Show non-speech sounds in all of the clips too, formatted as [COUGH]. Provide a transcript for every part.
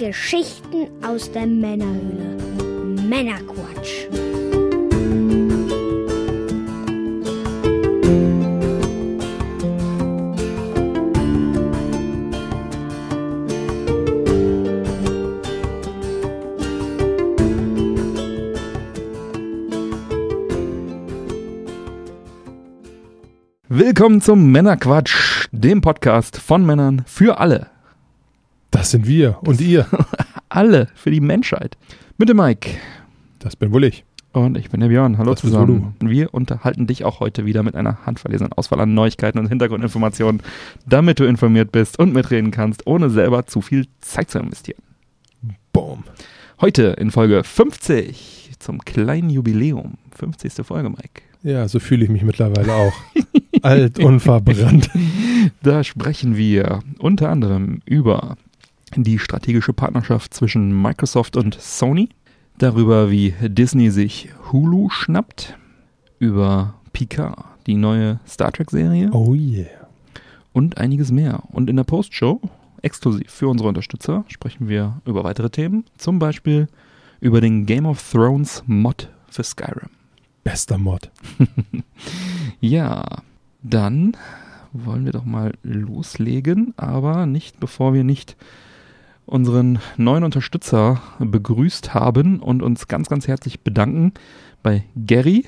Geschichten aus der Männerhöhle. Männerquatsch. Willkommen zum Männerquatsch, dem Podcast von Männern für alle. Das sind wir und ihr. [LAUGHS] Alle für die Menschheit. Mit dem Mike. Das bin wohl ich. Und ich bin der Björn. Hallo Das zusammen. Wir unterhalten dich auch heute wieder mit einer handverlesenen Auswahl an Neuigkeiten und Hintergrundinformationen, damit du informiert bist und mitreden kannst, ohne selber zu viel Zeit zu investieren. Boom. Heute in Folge 50 zum kleinen Jubiläum. 50. Folge, Mike. Ja, so fühle ich mich mittlerweile auch. Alt und verbrannt. [LAUGHS] Da sprechen wir unter anderem über die strategische Partnerschaft zwischen Microsoft und Sony, darüber, wie Disney sich Hulu schnappt, über Picard, die neue Star Trek-Serie Oh yeah. und einiges mehr. Und in der Postshow, exklusiv für unsere Unterstützer, sprechen wir über weitere Themen, zum Beispiel über den Game of Thrones Mod für Skyrim. Bester Mod. [LAUGHS] Ja, dann wollen wir doch mal loslegen, aber nicht bevor wir nicht unseren neuen Unterstützer begrüßt haben und uns ganz, ganz herzlich bedanken bei Gary.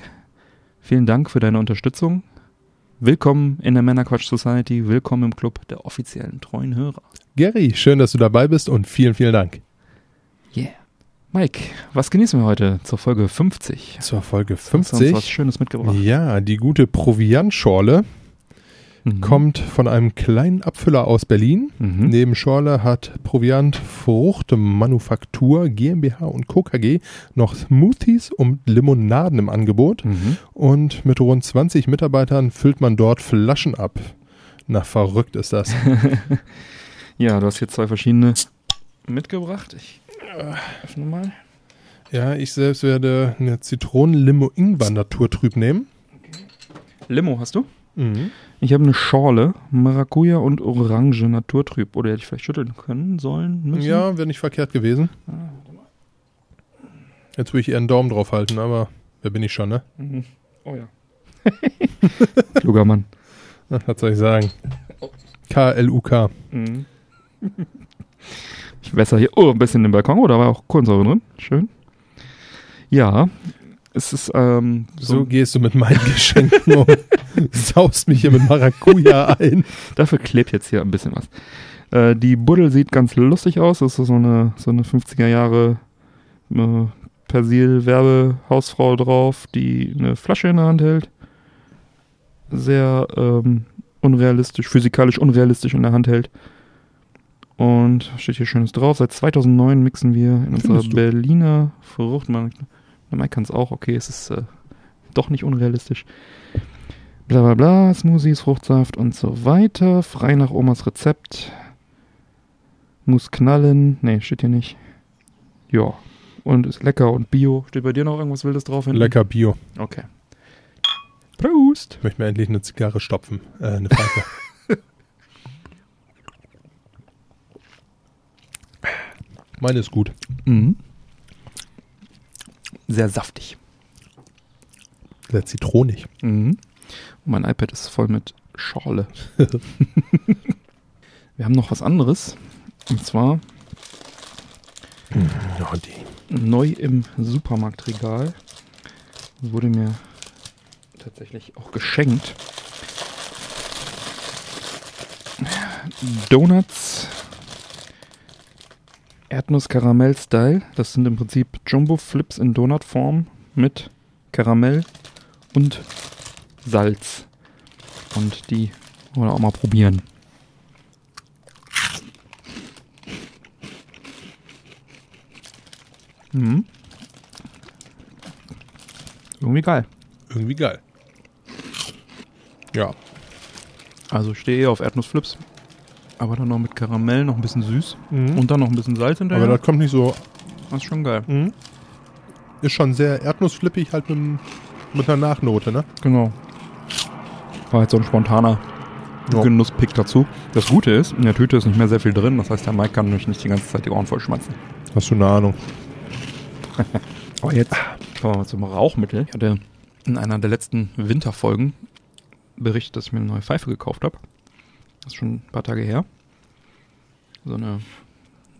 Vielen Dank für deine Unterstützung. Willkommen in der Männerquatsch Society, willkommen im Club der offiziellen treuen Hörer. Gary, schön, dass du dabei bist und vielen, vielen Dank. Yeah. Mike, was genießen wir heute zur Folge 50? Zur Folge Hast du uns was 50. Schönes mitgebracht? Ja, die gute Proviantschorle Mhm. kommt von einem kleinen Abfüller aus Berlin. Mhm. Neben Schorle hat Proviant Fruchtmanufaktur GmbH und Co. KG noch Smoothies und Limonaden im Angebot. Mhm. Und mit rund 20 Mitarbeitern füllt man dort Flaschen ab. Na, verrückt ist das. [LAUGHS] Ja, du hast hier zwei verschiedene mitgebracht. Ich öffne mal. Ja, ich selbst werde eine Zitronen-Limo-Ingwer-Naturtrüb nehmen. Limo hast du? Mhm. Ich habe eine Schorle, Maracuja und Orange Naturtrüb. Oder hätte ich vielleicht schütteln können, sollen, müssen? Ja, wäre nicht verkehrt gewesen. Jetzt würde ich eher einen Daumen drauf halten, aber wer bin ich schon, ne? Mhm. Oh ja. [LAUGHS] Kluger Mann. Was soll ich sagen? K-L-U-K. Mhm. Ich wässer hier oh, ein bisschen den Balkon. Oh, da war auch Kohlensäure drin. Schön. Ja, es ist ähm, So so, gehst du mit meinen [LAUGHS] Geschenken um. Saust mich hier mit Maracuja [LAUGHS] ein. dafür klebt jetzt hier ein bisschen was. Äh, die Buddel sieht ganz lustig aus. Das ist so eine, so eine 50er Jahre äh, Persil-Werbehausfrau drauf, die eine Flasche in der Hand hält. Sehr ähm, unrealistisch, physikalisch unrealistisch in der Hand hält. Und steht hier Schönes drauf. Seit 2009 mixen wir in unserer Findest du? Berliner Frucht. Der Mike kann es auch. Okay, es ist äh, doch nicht unrealistisch. Bla bla bla, Smoothies, Fruchtsaft und so weiter. Frei nach Omas Rezept. Muss knallen. Nee, steht hier nicht. Ja. Und ist lecker und bio. Steht bei dir noch irgendwas Wildes drauf? hinten? Lecker Bio. Okay. Prost. Ich möchte mir endlich eine Zigarre stopfen. Äh, eine Pfeife. [LAUGHS] Meine ist gut. Mhm. Sehr saftig. Sehr zitronig. Mhm. Und mein iPad ist voll mit Schorle. [LAUGHS] Wir haben noch was anderes. Und zwar die. neu im Supermarktregal. Wurde mir tatsächlich auch geschenkt. Donuts Erdnuss-Karamell-Style. Das sind im Prinzip Jumbo-Flips in Donutform mit Karamell und Salz. Und die wollen wir auch mal probieren. Mhm. Irgendwie geil. Irgendwie geil. Ja. Also ich stehe eher auf Erdnussflips. Aber dann noch mit Karamell, noch ein bisschen süß. Mhm. Und dann noch ein bisschen Salz hinterher. Aber das kommt nicht so. das ist schon geil. Mhm. Ist schon sehr erdnussflippig, halt mit, mit einer Nachnote, ne? Genau. War jetzt so ein spontaner Ja. Genusspick dazu. Das Gute ist, in der Tüte ist nicht mehr sehr viel drin. Das heißt, der Mike kann mich nicht die ganze Zeit die Ohren vollschmatzen. Hast du eine Ahnung? [LAUGHS] Aber jetzt kommen wir mal zum Rauchmittel. Ich hatte in einer der letzten Winterfolgen berichtet, dass ich mir eine neue Pfeife gekauft habe. Das ist schon ein paar Tage her. So eine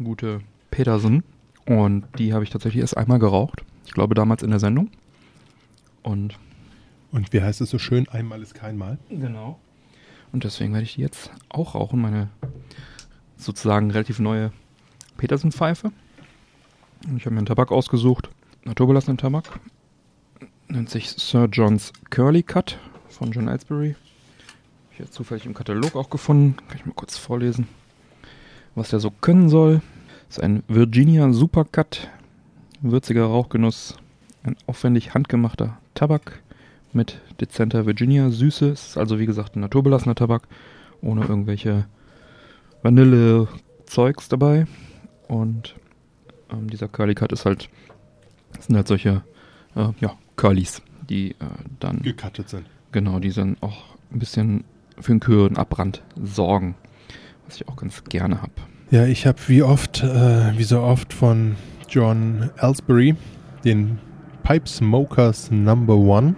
gute Peterson. Und die habe ich tatsächlich erst einmal geraucht. Ich glaube damals in der Sendung. Und Und wie heißt es so schön? Einmal ist kein Mal. Genau. Und deswegen werde ich die jetzt auch rauchen. Meine sozusagen relativ neue Peterson-Pfeife. Und ich habe mir einen Tabak ausgesucht. Naturbelassenen Tabak. Nennt sich Sir John's Curly Cut von John Ellsbury. Jetzt zufällig im Katalog auch gefunden. Kann ich mal kurz vorlesen, was der so können soll. ist ein Virginia Super Cut. Würziger Rauchgenuss. Ein aufwendig handgemachter Tabak mit dezenter Virginia-Süße. Es ist also wie gesagt ein naturbelassener Tabak, ohne irgendwelche Vanille-Zeugs dabei. Und ähm, dieser Curly Cut ist halt, das sind halt solche, äh, ja, Curlys, die äh, dann, Gecuttet sind. genau, die dann auch ein bisschen für einen kühlen Abbrand sorgen. Was ich auch ganz gerne habe. Ja, ich habe wie oft, äh, wie so oft von John Ellsbury den Pipe Smokers Number One.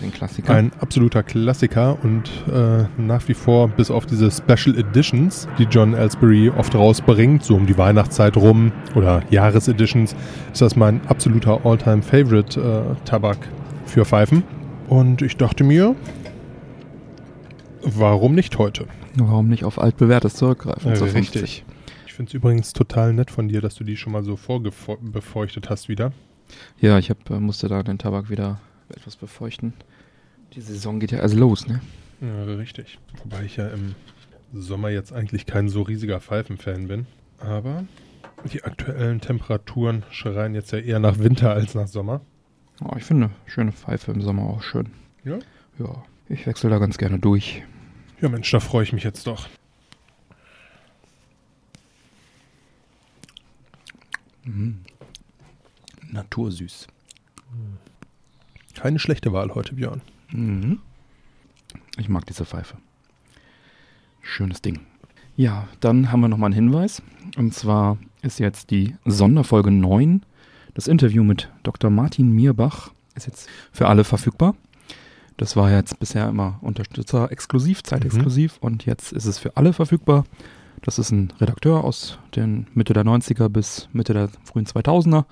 Den Klassiker. Ein absoluter Klassiker und äh, nach wie vor, bis auf diese Special Editions, die John Ellsbury oft rausbringt, so um die Weihnachtszeit rum oder Jahreseditions, ist das mein absoluter All-Time-Favorite äh, Tabak für Pfeifen. Und ich dachte mir, warum nicht heute? Warum nicht auf altbewährtes zurückgreifen? Äh, zur 50? richtig. Ich finde es übrigens total nett von dir, dass du die schon mal so vorbefeuchtet hast wieder. Ja, ich hab, äh, musste da den Tabak wieder etwas befeuchten. Die Saison geht ja also los, ne? Ja, richtig. Wobei ich ja im Sommer jetzt eigentlich kein so riesiger Pfeifenfan bin. Aber die aktuellen Temperaturen schreien jetzt ja eher nach Winter als nach Sommer. Oh, ich finde schöne Pfeife im Sommer auch schön. Ja? Ja, ich wechsle da ganz gerne durch. Ja, Mensch, da freue ich mich jetzt doch. Mhm. Natursüß. Keine schlechte Wahl heute, Björn. Mhm. Ich mag diese Pfeife. Schönes Ding. Ja, dann haben wir nochmal einen Hinweis. Und zwar ist jetzt die Sonderfolge 9. Das Interview mit Dr. Martin Mierbach ist jetzt für alle verfügbar. Das war jetzt bisher immer Unterstützer exklusiv, zeitexklusiv und jetzt ist es für alle verfügbar. Das ist ein Redakteur aus den Mitte der 90er bis Mitte der frühen 2000er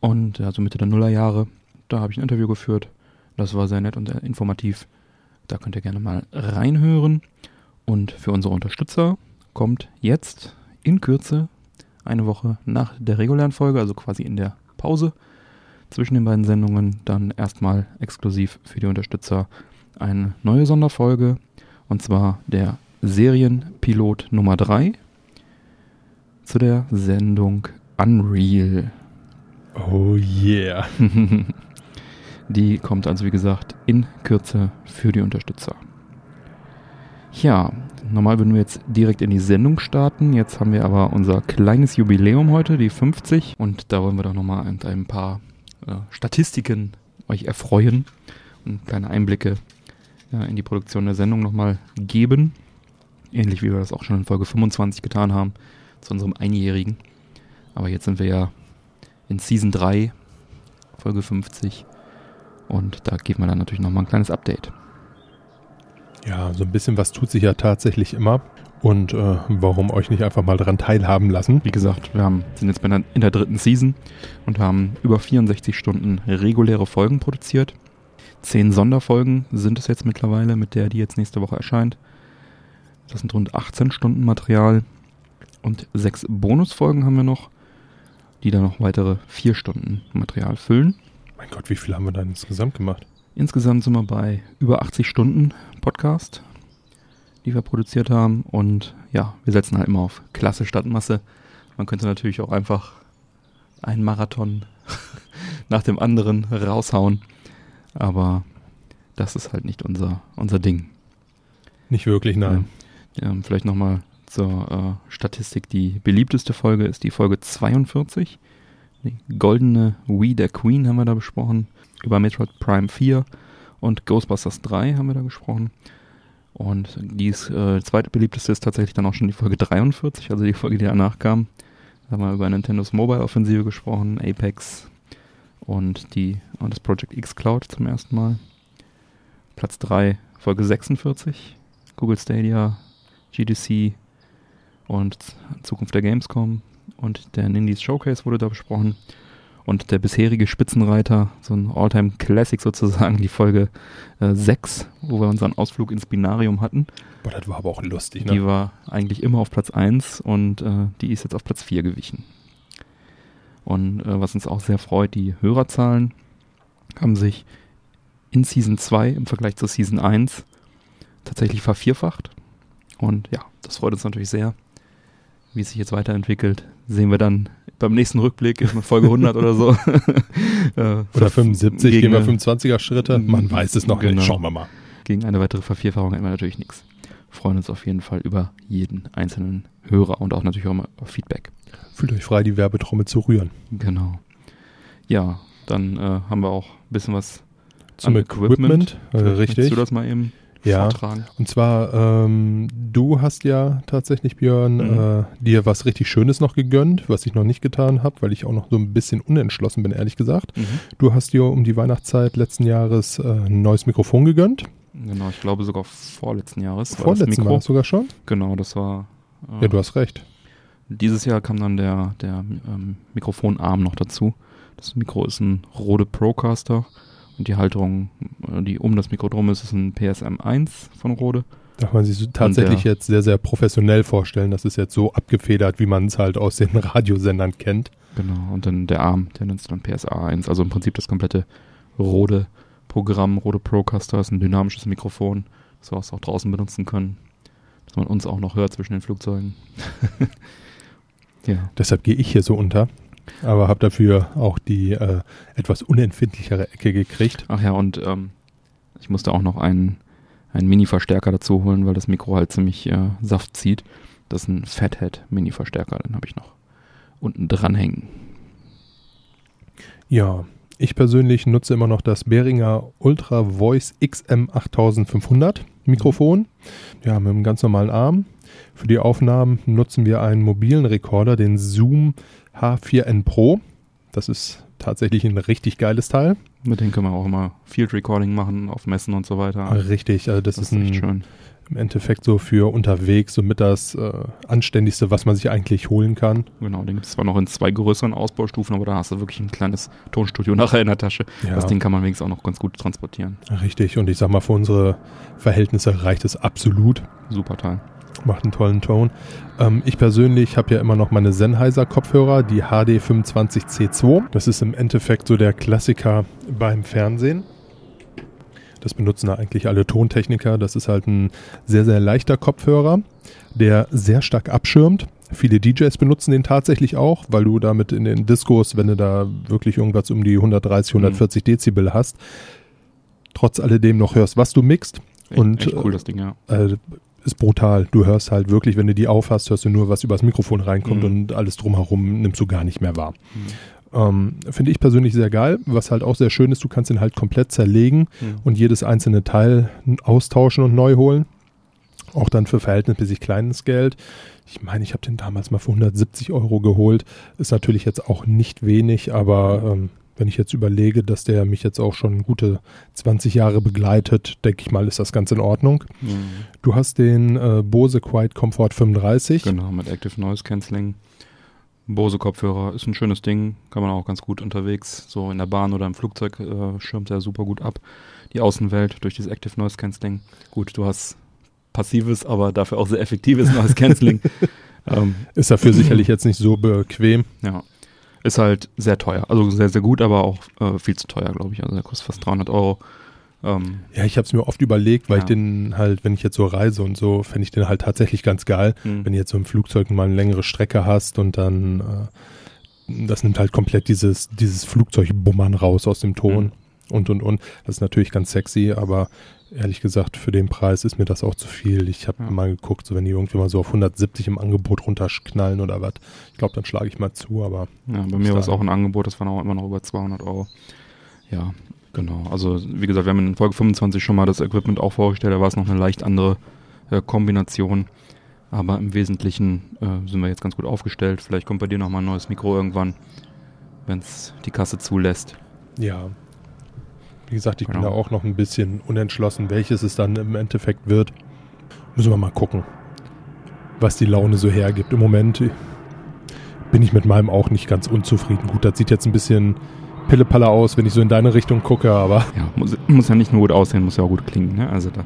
und also Mitte der Nullerjahre. Da habe ich ein Interview geführt. Das war sehr nett und sehr informativ. Da könnt ihr gerne mal reinhören. Und für unsere Unterstützer kommt jetzt in Kürze eine Woche nach der regulären Folge, also quasi in der Pause zwischen den beiden Sendungen, dann erstmal exklusiv für die Unterstützer eine neue Sonderfolge. Und zwar der Serienpilot Nummer 3 zu der Sendung Unreal. Oh yeah. [LAUGHS] Die kommt also, wie gesagt, in Kürze für die Unterstützer. Ja, normal würden wir jetzt direkt in die Sendung starten. Jetzt haben wir aber unser kleines Jubiläum heute, die 50. Und da wollen wir doch nochmal mit ein paar äh, Statistiken euch erfreuen und kleine Einblicke äh, in die Produktion der Sendung nochmal geben. Ähnlich wie wir das auch schon in Folge 25 getan haben, zu unserem Einjährigen. Aber jetzt sind wir ja in Season 3, Folge 50. Und da geben wir dann natürlich nochmal ein kleines Update. Ja, so ein bisschen was tut sich ja tatsächlich immer. Und äh, warum euch nicht einfach mal daran teilhaben lassen? Wie gesagt, wir haben, sind jetzt der, in der dritten Season und haben über 64 Stunden reguläre Folgen produziert. Zehn Sonderfolgen sind es jetzt mittlerweile, mit der die jetzt nächste Woche erscheint. Das sind rund 18 Stunden Material. Und sechs Bonusfolgen haben wir noch, die dann noch weitere vier Stunden Material füllen. Mein Gott, wie viel haben wir da insgesamt gemacht? Insgesamt sind wir bei über 80 Stunden Podcast, die wir produziert haben. Und ja, wir setzen halt immer auf Klasse statt Masse. Man könnte natürlich auch einfach einen Marathon [LAUGHS] nach dem anderen raushauen. Aber das ist halt nicht unser, unser Ding. Nicht wirklich, nein. Ja, vielleicht nochmal zur äh, Statistik. Die beliebteste Folge ist die Folge 42. Die goldene We der Queen haben wir da besprochen. Über Metroid Prime 4 und Ghostbusters 3 haben wir da gesprochen. Und die äh, zweite beliebteste ist tatsächlich dann auch schon die Folge 43, also die Folge, die danach kam. Da haben wir über Nintendos Mobile Offensive gesprochen, Apex und die und das Project X Cloud zum ersten Mal. Platz 3, Folge 46, Google Stadia, GDC und Zukunft der Gamescom und der Nindies Showcase wurde da besprochen. Und der bisherige Spitzenreiter, so ein Alltime Classic sozusagen, die Folge äh, 6, wo wir unseren Ausflug ins Binarium hatten. Boah, das war aber auch lustig, ne? Die war eigentlich immer auf Platz 1 und äh, die ist jetzt auf Platz 4 gewichen. Und äh, was uns auch sehr freut, die Hörerzahlen haben sich in Season 2 im Vergleich zur Season 1 tatsächlich vervierfacht. Und ja, das freut uns natürlich sehr. Wie es sich jetzt weiterentwickelt, sehen wir dann beim nächsten Rückblick, in Folge 100 oder so. [LAUGHS] Äh, oder 75, gegen gehen wir eine- 25er Schritte. Man weiß es noch Genau. nicht. Schauen wir mal. Gegen eine weitere Vervierfachung hätten wir natürlich nichts. Freuen uns auf jeden Fall über jeden einzelnen Hörer und auch natürlich auch mal auf Feedback. Fühlt euch frei, die Werbetrommel zu rühren. Genau. Ja, dann äh, haben wir auch ein bisschen was Zum an Equipment, äh, richtig. Du das mal eben Ja. vortragen? Und zwar, ähm, du hast ja tatsächlich, Björn, Mhm. äh, dir was richtig Schönes noch gegönnt, was ich noch nicht getan habe, weil ich auch noch so ein bisschen unentschlossen bin, ehrlich gesagt. Mhm. Du hast dir um die Weihnachtszeit letzten Jahres äh, ein neues Mikrofon gegönnt. Genau, ich glaube sogar vorletzten Jahres. Vorletzten. Mal sogar schon. Genau, das war. äh, Ja, du hast recht. Dieses Jahr kam dann der, der ähm, Mikrofonarm noch dazu. Das Mikro ist ein Rode Procaster und die Halterung, äh, die um das Mikro drum ist, ist ein PSM 1 von Rode. Darf man sich so tatsächlich der- jetzt sehr, sehr professionell vorstellen. Das ist jetzt so abgefedert, wie man es halt aus den [LAUGHS] Radiosendern kennt. Genau, und dann der Arm, der nennt sich dann PSA 1. Also im Prinzip das komplette Rode-Programm. Rode Procaster ist ein dynamisches Mikrofon, das wir auch draußen benutzen können. Dass man uns auch noch hört zwischen den Flugzeugen. [LAUGHS] ja. Deshalb gehe ich hier so unter. Aber habe dafür auch die äh, etwas unempfindlichere Ecke gekriegt. Ach ja, und ähm, ich musste auch noch einen, einen Mini-Verstärker dazu holen, weil das Mikro halt ziemlich äh, Saft zieht. Das ist ein Fathead Mini-Verstärker, den habe ich noch unten dranhängen. Ja, ich persönlich nutze immer noch das Behringer Ultra Voice XM 8500 Mikrofon. Ja, mit einem ganz normalen Arm. Für die Aufnahmen nutzen wir einen mobilen Rekorder, den Zoom H4n Pro. Das ist tatsächlich ein richtig geiles Teil. Mit denen können wir auch immer Field Recording machen auf Messen und so weiter. Richtig, also das, das ist ist ein, schön. im Endeffekt so für unterwegs somit das äh, anständigste, was man sich eigentlich holen kann. Genau, den gibt es zwar noch in zwei größeren Ausbaustufen, aber da hast du wirklich ein kleines Tonstudio [LAUGHS] nachher in der Tasche. Ja. Das Ding kann man wenigstens auch noch ganz gut transportieren. Richtig, und ich sag mal, für unsere Verhältnisse reicht es absolut. Super Teil. Macht einen tollen Ton. Ähm, ich persönlich habe ja immer noch meine Sennheiser Kopfhörer, die HD25C2. Das ist im Endeffekt so der Klassiker beim Fernsehen. Das benutzen da eigentlich alle Tontechniker. Das ist halt ein sehr, sehr leichter Kopfhörer, der sehr stark abschirmt. Viele DJs benutzen den tatsächlich auch, weil du damit in den Discos, wenn du da wirklich irgendwas um die 130, 140 Dezibel hast, trotz alledem noch hörst, was du mixt. Echt, Und, echt cool, das Ding, ja. äh, ist brutal. Du hörst halt wirklich, wenn du die aufhast, hörst du nur, was übers Mikrofon reinkommt Mhm. und alles drumherum nimmst du gar nicht mehr wahr. Mhm. Ähm, Finde ich persönlich sehr geil. Was halt auch sehr schön ist, du kannst ihn halt komplett zerlegen Mhm. und jedes einzelne Teil austauschen und neu holen. Auch dann für verhältnismäßig kleines Geld. Ich meine, ich habe den damals mal für 170 Euro geholt. Ist natürlich jetzt auch nicht wenig, aber ähm, wenn ich jetzt überlege, dass der mich jetzt auch schon gute 20 Jahre begleitet, denke ich mal, ist das ganz in Ordnung. Mhm. Du hast den äh, Bose Quiet Comfort 35. Genau, mit Active Noise Cancelling. Bose Kopfhörer ist ein schönes Ding, kann man auch ganz gut unterwegs, so in der Bahn oder im Flugzeug äh, schirmt er super gut ab. Die Außenwelt durch dieses Active Noise Cancelling. Gut, du hast passives, aber dafür auch sehr effektives Noise Cancelling. [LAUGHS] ähm, Ist dafür sicherlich jetzt nicht so bequem. ja, ist halt sehr teuer. Also sehr, sehr gut, aber auch äh, viel zu teuer, glaube ich. Also der kostet fast 300 Euro. Ähm, Ja, ich habe es mir oft überlegt, weil Ja. ich den halt, wenn ich jetzt so reise und so, fände ich den halt tatsächlich ganz geil. mh. Wenn du jetzt so im Flugzeug mal eine längere Strecke hast und dann, äh, das nimmt halt komplett dieses, dieses Flugzeugbummern raus aus dem Ton Mhm. Und und und. Das ist natürlich ganz sexy, aber ehrlich gesagt, für den Preis ist mir das auch zu viel. Ich habe Ja. mal geguckt, so wenn die irgendwie mal so auf 170 im Angebot runterknallen oder was. Ich glaube, dann schlage ich mal zu, aber Ja, bei mir war es auch ein Angebot, das waren auch immer noch über 200 Euro. Ja, Genau, also wie gesagt, wir haben in Folge 25 schon mal das Equipment auch vorgestellt, da war es noch eine leicht andere äh, Kombination. Aber im Wesentlichen äh, sind wir jetzt ganz gut aufgestellt. Vielleicht kommt bei dir nochmal ein neues Mikro irgendwann, wenn es die Kasse zulässt. Ja. Wie gesagt, ich Genau. bin da auch noch ein bisschen unentschlossen, welches es dann im Endeffekt wird. Müssen wir mal gucken, was die Laune so hergibt. Im Moment bin ich mit meinem auch nicht ganz unzufrieden. Gut, das sieht jetzt ein bisschen Pillepalle aus, wenn ich so in deine Richtung gucke, aber Ja, muss, muss ja nicht nur gut aussehen, muss ja auch gut klingen. Ne? Also da,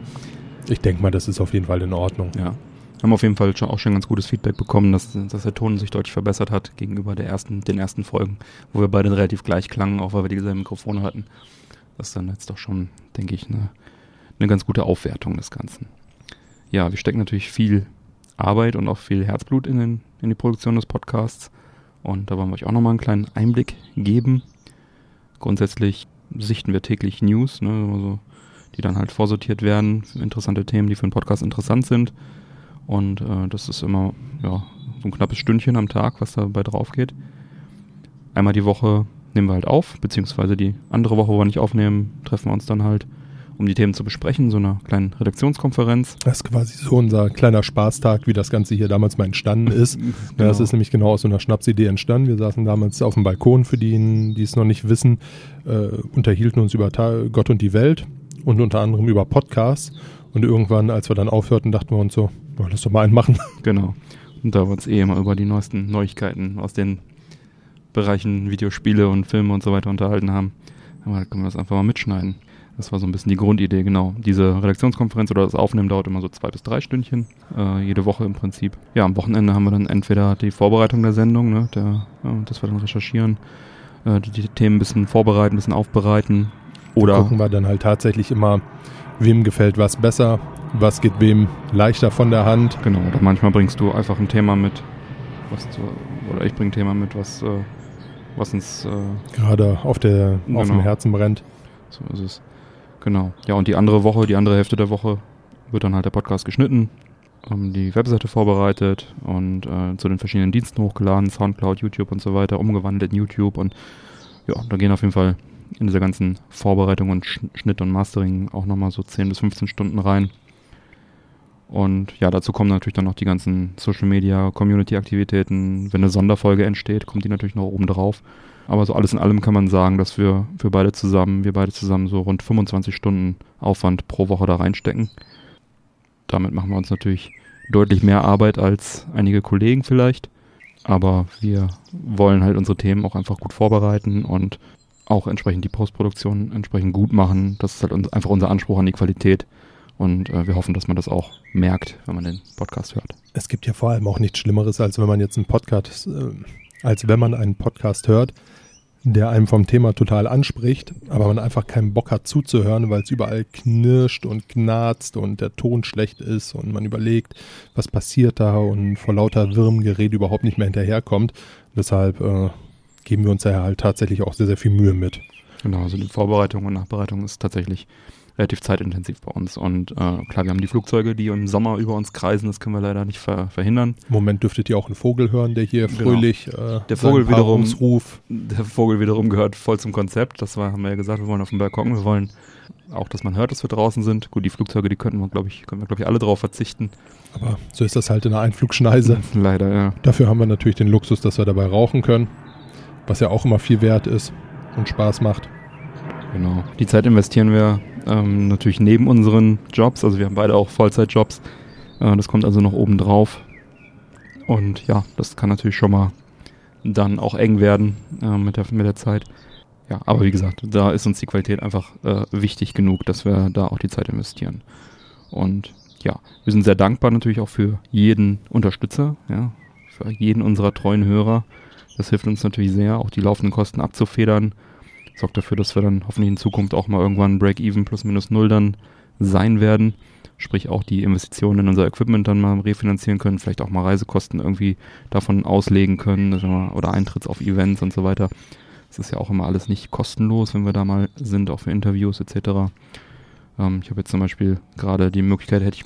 ich denke mal, das ist auf jeden Fall in Ordnung. ja. Haben auf jeden Fall schon, auch schon ganz gutes Feedback bekommen, dass, dass der Ton sich deutlich verbessert hat gegenüber der ersten, den ersten Folgen, wo wir beide relativ gleich klangen, auch weil wir dieselben Mikrofone hatten. Ist dann jetzt doch schon, denke ich, eine, eine ganz gute Aufwertung des Ganzen. Ja, wir stecken natürlich viel Arbeit und auch viel Herzblut in, den, in die Produktion des Podcasts. Und da wollen wir euch auch nochmal einen kleinen Einblick geben. Grundsätzlich sichten wir täglich News, ne, also, die dann halt vorsortiert werden, interessante Themen, die für einen Podcast interessant sind. Und äh, das ist immer ja, so ein knappes Stündchen am Tag, was dabei drauf geht. Einmal die Woche nehmen wir halt auf, beziehungsweise die andere Woche, wo wir nicht aufnehmen, treffen wir uns dann halt, um die Themen zu besprechen, so einer kleinen Redaktionskonferenz. Das ist quasi so unser kleiner Spaßtag, wie das Ganze hier damals mal entstanden ist. [LAUGHS] Ja, das Genau. ist nämlich genau aus so einer Schnapsidee entstanden. Wir saßen damals auf dem Balkon, für die, die es noch nicht wissen, äh, unterhielten uns über Ta Gott und die Welt und unter anderem über Podcasts. Und irgendwann, als wir dann aufhörten, dachten wir uns so, oh, lass doch mal einen machen. Genau. Und da wir uns eh immer über die neuesten Neuigkeiten aus den Bereichen Videospiele und Filme und so weiter unterhalten haben, aber da können wir das einfach mal mitschneiden. Das war so ein bisschen die Grundidee, genau. Diese Redaktionskonferenz oder das Aufnehmen dauert immer so zwei bis drei Stündchen, äh, jede Woche im Prinzip. Ja, am Wochenende haben wir dann entweder die Vorbereitung der Sendung, ne, der, ja, dass wir dann recherchieren, äh, die, die Themen ein bisschen vorbereiten, ein bisschen aufbereiten. Oder Gucken wir dann halt tatsächlich immer, wem gefällt was besser, was geht wem leichter von der Hand. Genau, oder manchmal bringst du einfach ein Thema mit, was du, oder ich bringe ein Thema mit, was, äh, was uns, äh, Gerade auf, der, auf Genau. dem Herzen brennt. so ist es. Genau. Ja, und die andere Woche, die andere Hälfte der Woche wird dann halt der Podcast geschnitten, ähm, die Webseite vorbereitet und äh, zu den verschiedenen Diensten hochgeladen, Soundcloud, YouTube und so weiter, umgewandelt in YouTube und ja, da gehen auf jeden Fall in dieser ganzen Vorbereitung und Sch Schnitt und Mastering auch nochmal so 10 bis 15 Stunden rein. Und ja, dazu kommen natürlich dann noch die ganzen Social Media, Community-Aktivitäten. Wenn eine Sonderfolge entsteht, kommt die natürlich noch oben drauf. Aber so alles in allem kann man sagen, dass wir für beide zusammen, wir beide zusammen so rund 25 Stunden Aufwand pro Woche da reinstecken. Damit machen wir uns natürlich deutlich mehr Arbeit als einige Kollegen vielleicht. Aber wir wollen halt unsere Themen auch einfach gut vorbereiten und auch entsprechend die Postproduktion entsprechend gut machen. Das ist halt einfach unser Anspruch an die Qualität. Und äh, wir hoffen, dass man das auch merkt, wenn man den Podcast hört. Es gibt ja vor allem auch nichts Schlimmeres, als wenn man jetzt einen Podcast, äh, als wenn man einen Podcast hört, der einem vom Thema total anspricht, aber man einfach keinen Bock hat zuzuhören, weil es überall knirscht und knarzt und der Ton schlecht ist und man überlegt, was passiert da und vor lauter wirrem Gerät überhaupt nicht mehr hinterherkommt. Deshalb äh, geben wir uns da halt tatsächlich auch sehr, sehr viel Mühe mit. Genau, also die Vorbereitung und Nachbereitung ist tatsächlich relativ zeitintensiv bei uns. Und äh, klar, wir haben die Flugzeuge, die im Sommer über uns kreisen, das können wir leider nicht ver verhindern. Im Moment dürftet ihr auch einen Vogel hören, der hier Genau. fröhlich äh, Der Vogel wiederum- Paarungsruf Der Vogel wiederum gehört voll zum Konzept. Das war, haben wir ja gesagt, wir wollen auf dem Balkon, wir wollen auch, dass man hört, dass wir draußen sind. Gut, die Flugzeuge, die könnten wir, glaube ich, können wir, glaube ich, alle drauf verzichten. Aber so ist das halt in der Einflugschneise. [LAUGHS] Leider, ja. Dafür haben wir natürlich den Luxus, dass wir dabei rauchen können, was ja auch immer viel wert ist und Spaß macht. Genau. Die Zeit investieren wir ähm, natürlich neben unseren Jobs. Also wir haben beide auch Vollzeitjobs. Äh, das kommt also noch oben drauf. Und ja, das kann natürlich schon mal dann auch eng werden äh, mit, der, mit der Zeit. Ja, aber wie gesagt, da ist uns die Qualität einfach äh, wichtig genug, dass wir da auch die Zeit investieren. Und ja, wir sind sehr dankbar natürlich auch für jeden Unterstützer, ja, für jeden unserer treuen Hörer. Das hilft uns natürlich sehr, auch die laufenden Kosten abzufedern sorgt dafür, dass wir dann hoffentlich in Zukunft auch mal irgendwann Break-Even plus minus null dann sein werden. Sprich auch die Investitionen in unser Equipment dann mal refinanzieren können, vielleicht auch mal Reisekosten irgendwie davon auslegen können oder Eintritts auf Events und so weiter. Das ist ja auch immer alles nicht kostenlos, wenn wir da mal sind, auch für Interviews etc. Ähm, ich habe jetzt zum Beispiel gerade die Möglichkeit, hätte ich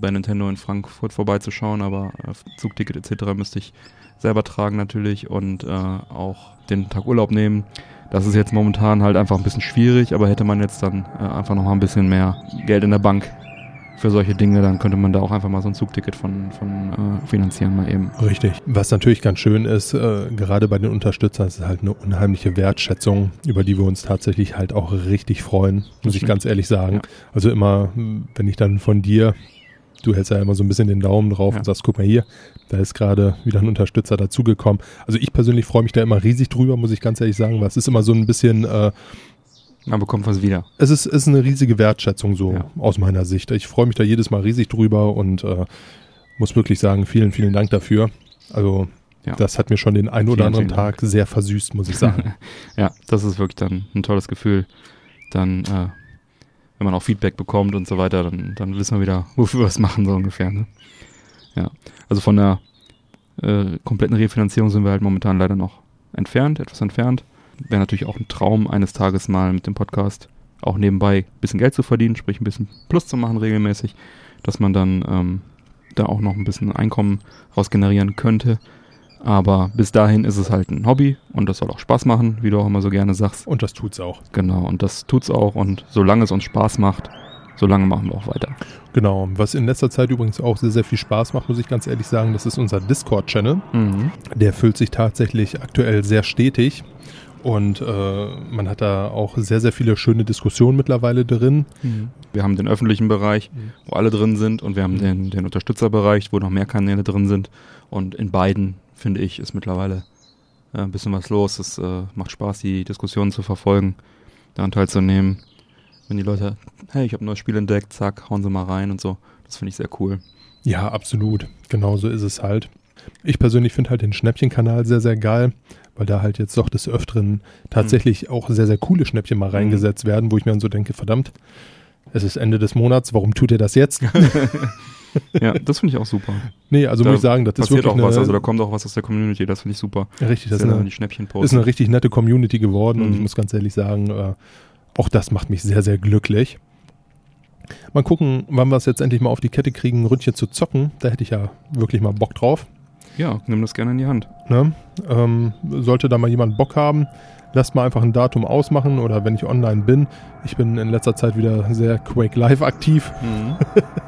bei Nintendo in Frankfurt vorbeizuschauen, aber äh, Zugticket etc. müsste ich selber tragen natürlich und äh, auch den Tag Urlaub nehmen. Das ist jetzt momentan halt einfach ein bisschen schwierig, aber hätte man jetzt dann äh, einfach nochmal ein bisschen mehr Geld in der Bank für solche Dinge, dann könnte man da auch einfach mal so ein Zugticket von, von äh, finanzieren mal eben. Richtig. Was natürlich ganz schön ist, äh, gerade bei den Unterstützern, ist es halt eine unheimliche Wertschätzung, über die wir uns tatsächlich halt auch richtig freuen, muss ich ganz ehrlich sagen. Ja. Also immer, wenn ich dann von dir, du hältst ja immer so ein bisschen den Daumen drauf Ja. und sagst, guck mal hier, da ist gerade wieder ein Unterstützer dazugekommen. Also ich persönlich freue mich da immer riesig drüber, muss ich ganz ehrlich sagen, weil es ist immer so ein bisschen, äh, Man bekommt was wieder. es ist, ist eine riesige Wertschätzung so Ja. aus meiner Sicht. Ich freue mich da jedes Mal riesig drüber und äh, muss wirklich sagen, vielen, vielen Dank dafür. Also Ja. das hat mir schon den einen oder Vielen, anderen vielen Tag sehr versüßt, muss ich sagen. [LAUGHS] ja, das ist wirklich dann ein tolles Gefühl. Dann, äh, wenn man auch Feedback bekommt und so weiter, dann, dann wissen wir wieder, wofür wir es machen, so ungefähr. Ne? Ja, also von der äh, kompletten Refinanzierung sind wir halt momentan leider noch entfernt, etwas entfernt. Wäre natürlich auch ein Traum, eines Tages mal mit dem Podcast auch nebenbei ein bisschen Geld zu verdienen, sprich ein bisschen Plus zu machen regelmäßig, dass man dann ähm, da auch noch ein bisschen Einkommen raus generieren könnte. Aber bis dahin ist es halt ein Hobby und das soll auch Spaß machen, wie du auch immer so gerne sagst. Und das tut's auch. Genau, und das tut's auch und solange es uns Spaß macht, solange machen wir auch weiter. Genau. Was in letzter Zeit übrigens auch sehr, sehr viel Spaß macht, muss ich ganz ehrlich sagen, das ist unser Discord-Channel. Mhm. Der füllt sich tatsächlich aktuell sehr stetig. Und äh, man hat da auch sehr, sehr viele schöne Diskussionen mittlerweile drin. Wir haben den öffentlichen Bereich, wo alle drin sind und wir haben den, den Unterstützerbereich, wo noch mehr Kanäle drin sind. Und in beiden, finde ich, ist mittlerweile äh, ein bisschen was los. Es äh, macht Spaß, die Diskussionen zu verfolgen, daran teilzunehmen. Wenn die Leute, hey, ich habe ein neues Spiel entdeckt, zack, hauen sie mal rein und so. Das finde ich sehr cool. Ja, absolut. Genau so ist es halt. Ich persönlich finde halt den Schnäppchenkanal sehr, sehr geil, weil da halt jetzt doch des Öfteren tatsächlich auch sehr, sehr coole Schnäppchen mal reingesetzt werden, wo ich mir dann so denke, verdammt, es ist Ende des Monats, warum tut ihr das jetzt? [LAUGHS] [LAUGHS] [LAUGHS] Ja, das finde ich auch super. nee, also Da muss ich sagen, das ist Passiert wirklich auch was, also da kommt auch was aus der Community, das finde ich super. richtig, das ist eine, die ist eine richtig nette Community geworden und Mhm. ich muss ganz ehrlich sagen, äh, auch das macht mich sehr, sehr glücklich. Mal gucken, wann wir es jetzt endlich mal auf die Kette kriegen, ein Ründchen zu zocken. Da hätte ich ja wirklich mal Bock drauf. Ja, nimm das gerne in die Hand. Ne? Ähm, sollte da mal jemand Bock haben, lasst mal einfach ein Datum ausmachen oder wenn ich online bin. Ich bin in letzter Zeit wieder sehr Quake Live aktiv [LAUGHS]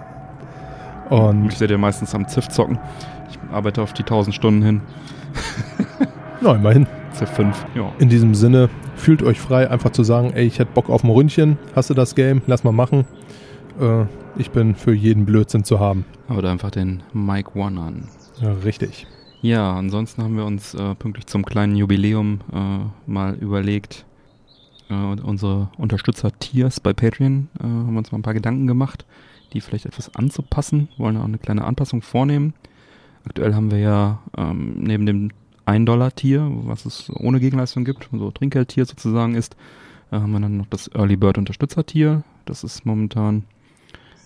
und Ich sehe dir meistens am Ziff zocken. Ich arbeite auf die 1000 Stunden hin. [LAUGHS] na, immerhin. Ziff 5. Ja. In diesem Sinne, fühlt euch frei, einfach zu sagen, ey, ich hätte Bock auf ein Ründchen, hast du das Game, lass mal machen. Äh, ich bin für jeden Blödsinn zu haben. Oder einfach den Mike One an. Ja, richtig. Ja, ansonsten haben wir uns äh, pünktlich zum kleinen Jubiläum äh, mal überlegt, äh, unsere Unterstützer-Tiers bei Patreon äh, haben uns mal ein paar Gedanken gemacht, die vielleicht etwas anzupassen, wollen auch eine kleine Anpassung vornehmen. Aktuell haben wir ja ähm, neben dem 1-Dollar-Tier, was es ohne Gegenleistung gibt, so Trinkgeld-Tier sozusagen ist, äh, haben wir dann noch das Early Bird Unterstützer-Tier. Das ist momentan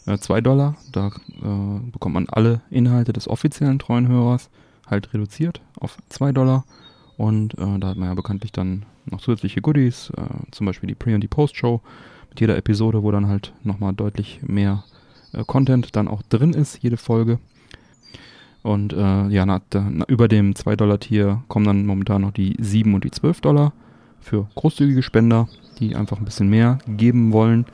äh, 2 Dollar. Da äh, bekommt man alle Inhalte des offiziellen treuen Hörers halt reduziert auf 2 Dollar. Und äh, da hat man ja bekanntlich dann noch zusätzliche Goodies, äh, zum Beispiel die Pre- und die Post-Show mit jeder Episode, wo dann halt nochmal deutlich mehr äh, Content dann auch drin ist, jede Folge. Und äh, ja, na, na, über dem 2-Dollar-Tier kommen dann momentan noch die 7 und die 12 Dollar für großzügige Spender, die einfach ein bisschen mehr geben wollen.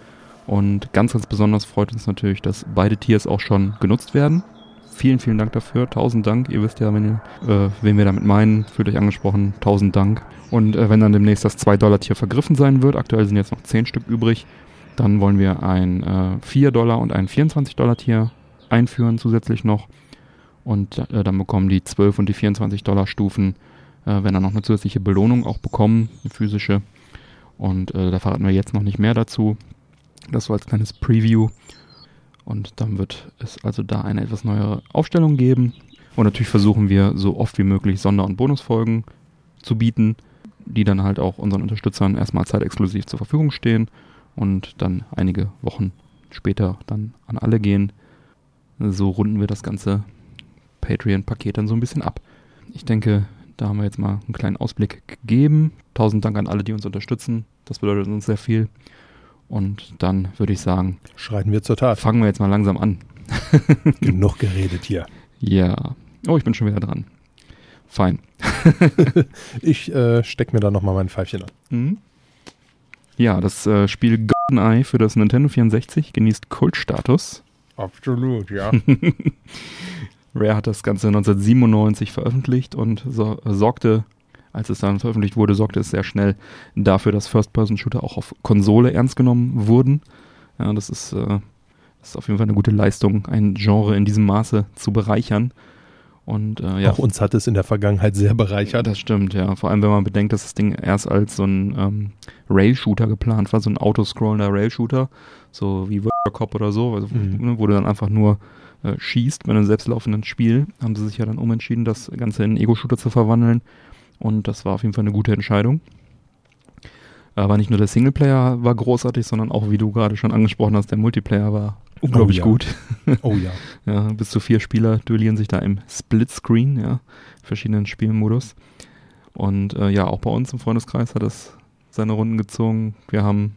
Und ganz, ganz besonders freut uns natürlich, dass beide Tiers auch schon genutzt werden. Vielen, vielen Dank dafür. Tausend Dank. Ihr wisst ja, wenn ihr, äh, wen wir damit meinen, fühlt euch angesprochen. Tausend Dank. Und äh, wenn dann demnächst das 2-Dollar-Tier vergriffen sein wird, aktuell sind jetzt noch 10 Stück übrig, dann wollen wir ein äh, 4 Dollar und ein 24-Dollar-Tier einführen zusätzlich noch. Und äh, dann bekommen die 12 und die 24 Dollar Stufen, äh, wenn dann noch eine zusätzliche Belohnung auch bekommen, eine physische. Und äh, da verraten wir jetzt noch nicht mehr dazu. Das so als kleines Preview. Und dann wird es also da eine etwas neuere Aufstellung geben. Und natürlich versuchen wir so oft wie möglich Sonder- und Bonusfolgen zu bieten, die dann halt auch unseren Unterstützern erstmal zeitexklusiv zur Verfügung stehen und dann einige Wochen später dann an alle gehen. So runden wir das ganze Patreon-Paket dann so ein bisschen ab. Ich denke, da haben wir jetzt mal einen kleinen Ausblick gegeben. Tausend Dank an alle, die uns unterstützen. Das bedeutet uns sehr viel. Und dann würde ich sagen, Schreiten wir zur Tat. fangen wir jetzt mal langsam an. [LAUGHS] [LAUGHS] Genug geredet hier. Ja. Oh, ich bin schon wieder dran. Fein. [LAUGHS] Ich äh, steck mir da nochmal mein Pfeifchen an. Mhm. Ja, das äh, Spiel GoldenEye für das Nintendo 64 genießt Kultstatus. Absolut, ja. [LAUGHS] Rare hat das Ganze 1997 veröffentlicht und so, sorgte, als es dann veröffentlicht wurde, sorgte es sehr schnell dafür, dass First-Person-Shooter auch auf Konsole ernst genommen wurden. Ja, das ist, äh, das ist auf jeden Fall eine gute Leistung, ein Genre in diesem Maße zu bereichern. Und äh, ja, Auch uns hat es in der Vergangenheit sehr bereichert. das stimmt, ja. Vor allem, wenn man bedenkt, dass das Ding erst als so ein ähm, Rail-Shooter geplant war, so ein autoscrollender Rail-Shooter, so wie World Cop oder so, also, Mhm. ne, wo du dann einfach nur äh, schießt bei einem selbstlaufenden Spiel, haben sie sich ja dann umentschieden, das Ganze in Ego-Shooter zu verwandeln. Und das war auf jeden Fall eine gute Entscheidung. Aber nicht nur der Singleplayer war großartig, sondern auch, wie du gerade schon angesprochen hast, der Multiplayer war unglaublich ja. gut. [LAUGHS] Oh ja. Ja, bis zu vier Spieler duellieren sich da im Splitscreen, ja, verschiedenen Spielmodus. Und äh, ja, auch bei uns im Freundeskreis hat es seine Runden gezogen. Wir haben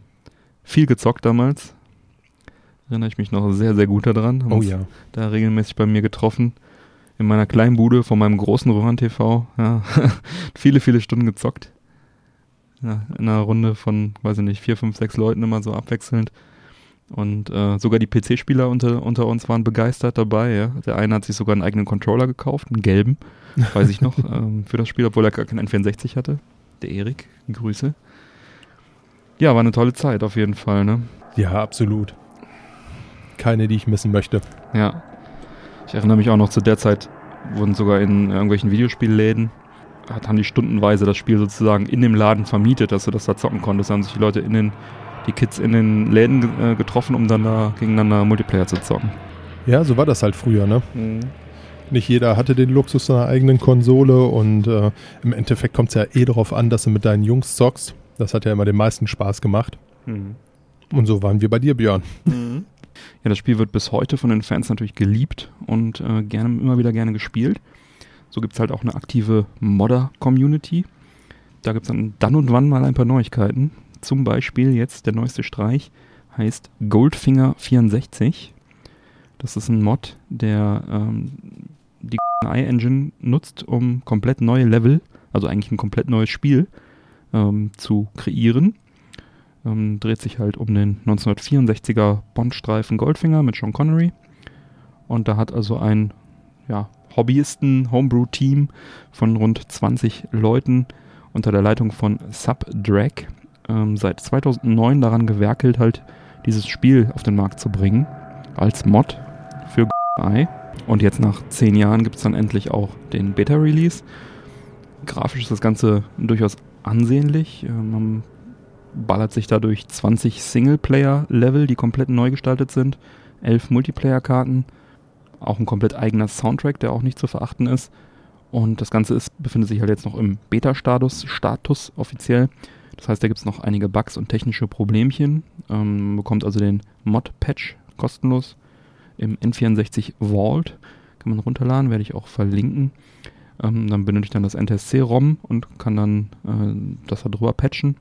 viel gezockt damals. Erinnere ich mich noch sehr, sehr gut daran. Haben Oh ja. Da regelmäßig bei mir getroffen. In meiner kleinen Bude vor meinem großen Röhren-TV. Ja. [LAUGHS] viele, viele Stunden gezockt. Ja, in einer Runde von, weiß ich nicht, vier, fünf, sechs Leuten immer so abwechselnd. Und äh, sogar die PC-Spieler unter, unter uns waren begeistert dabei. Ja. Der eine hat sich sogar einen eigenen Controller gekauft, einen gelben, [LAUGHS] weiß ich noch, ähm, für das Spiel, obwohl er gar keinen N64 hatte. Der Erik, Grüße. Ja, war eine tolle Zeit auf jeden Fall. Ne? Ja, absolut. Keine, die ich missen möchte. Ja. Ich erinnere mich auch noch zu der Zeit, wurden sogar in irgendwelchen Videospielläden, hat, haben die stundenweise das Spiel sozusagen in dem Laden vermietet, dass du das da zocken konntest. Da haben sich die Leute in den, die Kids in den Läden äh, getroffen, um dann da gegeneinander Multiplayer zu zocken. Ja, so war das halt früher, ne? Nicht jeder hatte den Luxus einer eigenen Konsole und äh, im Endeffekt kommt es ja eh darauf an, dass du mit deinen Jungs zockst. Das hat ja immer den meisten Spaß gemacht. Mhm. Und so waren wir bei dir, Björn. [LAUGHS] Ja, das Spiel wird bis heute von den Fans natürlich geliebt und äh, gerne, immer wieder gerne gespielt. So gibt es halt auch eine aktive Modder-Community. Da gibt es dann dann und wann mal ein paar Neuigkeiten. Zum Beispiel jetzt der neueste Streich heißt Goldfinger 64. Das ist ein Mod, der ähm, die Engine nutzt, um komplett neue Level, also eigentlich ein komplett neues Spiel, ähm, zu kreieren. Ähm, dreht sich halt um den 1964er Bondstreifen Goldfinger mit Sean Connery. Und da hat also ein ja, Hobbyisten-Homebrew-Team von rund 20 Leuten unter der Leitung von Subdrag ähm, seit 2009 daran gewerkelt, halt dieses Spiel auf den Markt zu bringen. Als Mod für GoldenEye. Und jetzt nach 10 Jahren gibt es dann endlich auch den Beta-Release. Grafisch ist das Ganze durchaus ansehnlich. Äh, man ballert sich dadurch 20 Singleplayer-Level, die komplett neu gestaltet sind, 11 Multiplayer-Karten, auch ein komplett eigener Soundtrack, der auch nicht zu verachten ist. Und das Ganze ist, befindet sich halt jetzt noch im Beta-Status, Status offiziell. Das heißt, da gibt es noch einige Bugs und technische Problemchen. Ähm, man bekommt also den Mod-Patch kostenlos im N64 Vault. Kann man runterladen, werde ich auch verlinken. Ähm, dann benötigt dann das NTSC-ROM und kann dann äh, das da drüber patchen.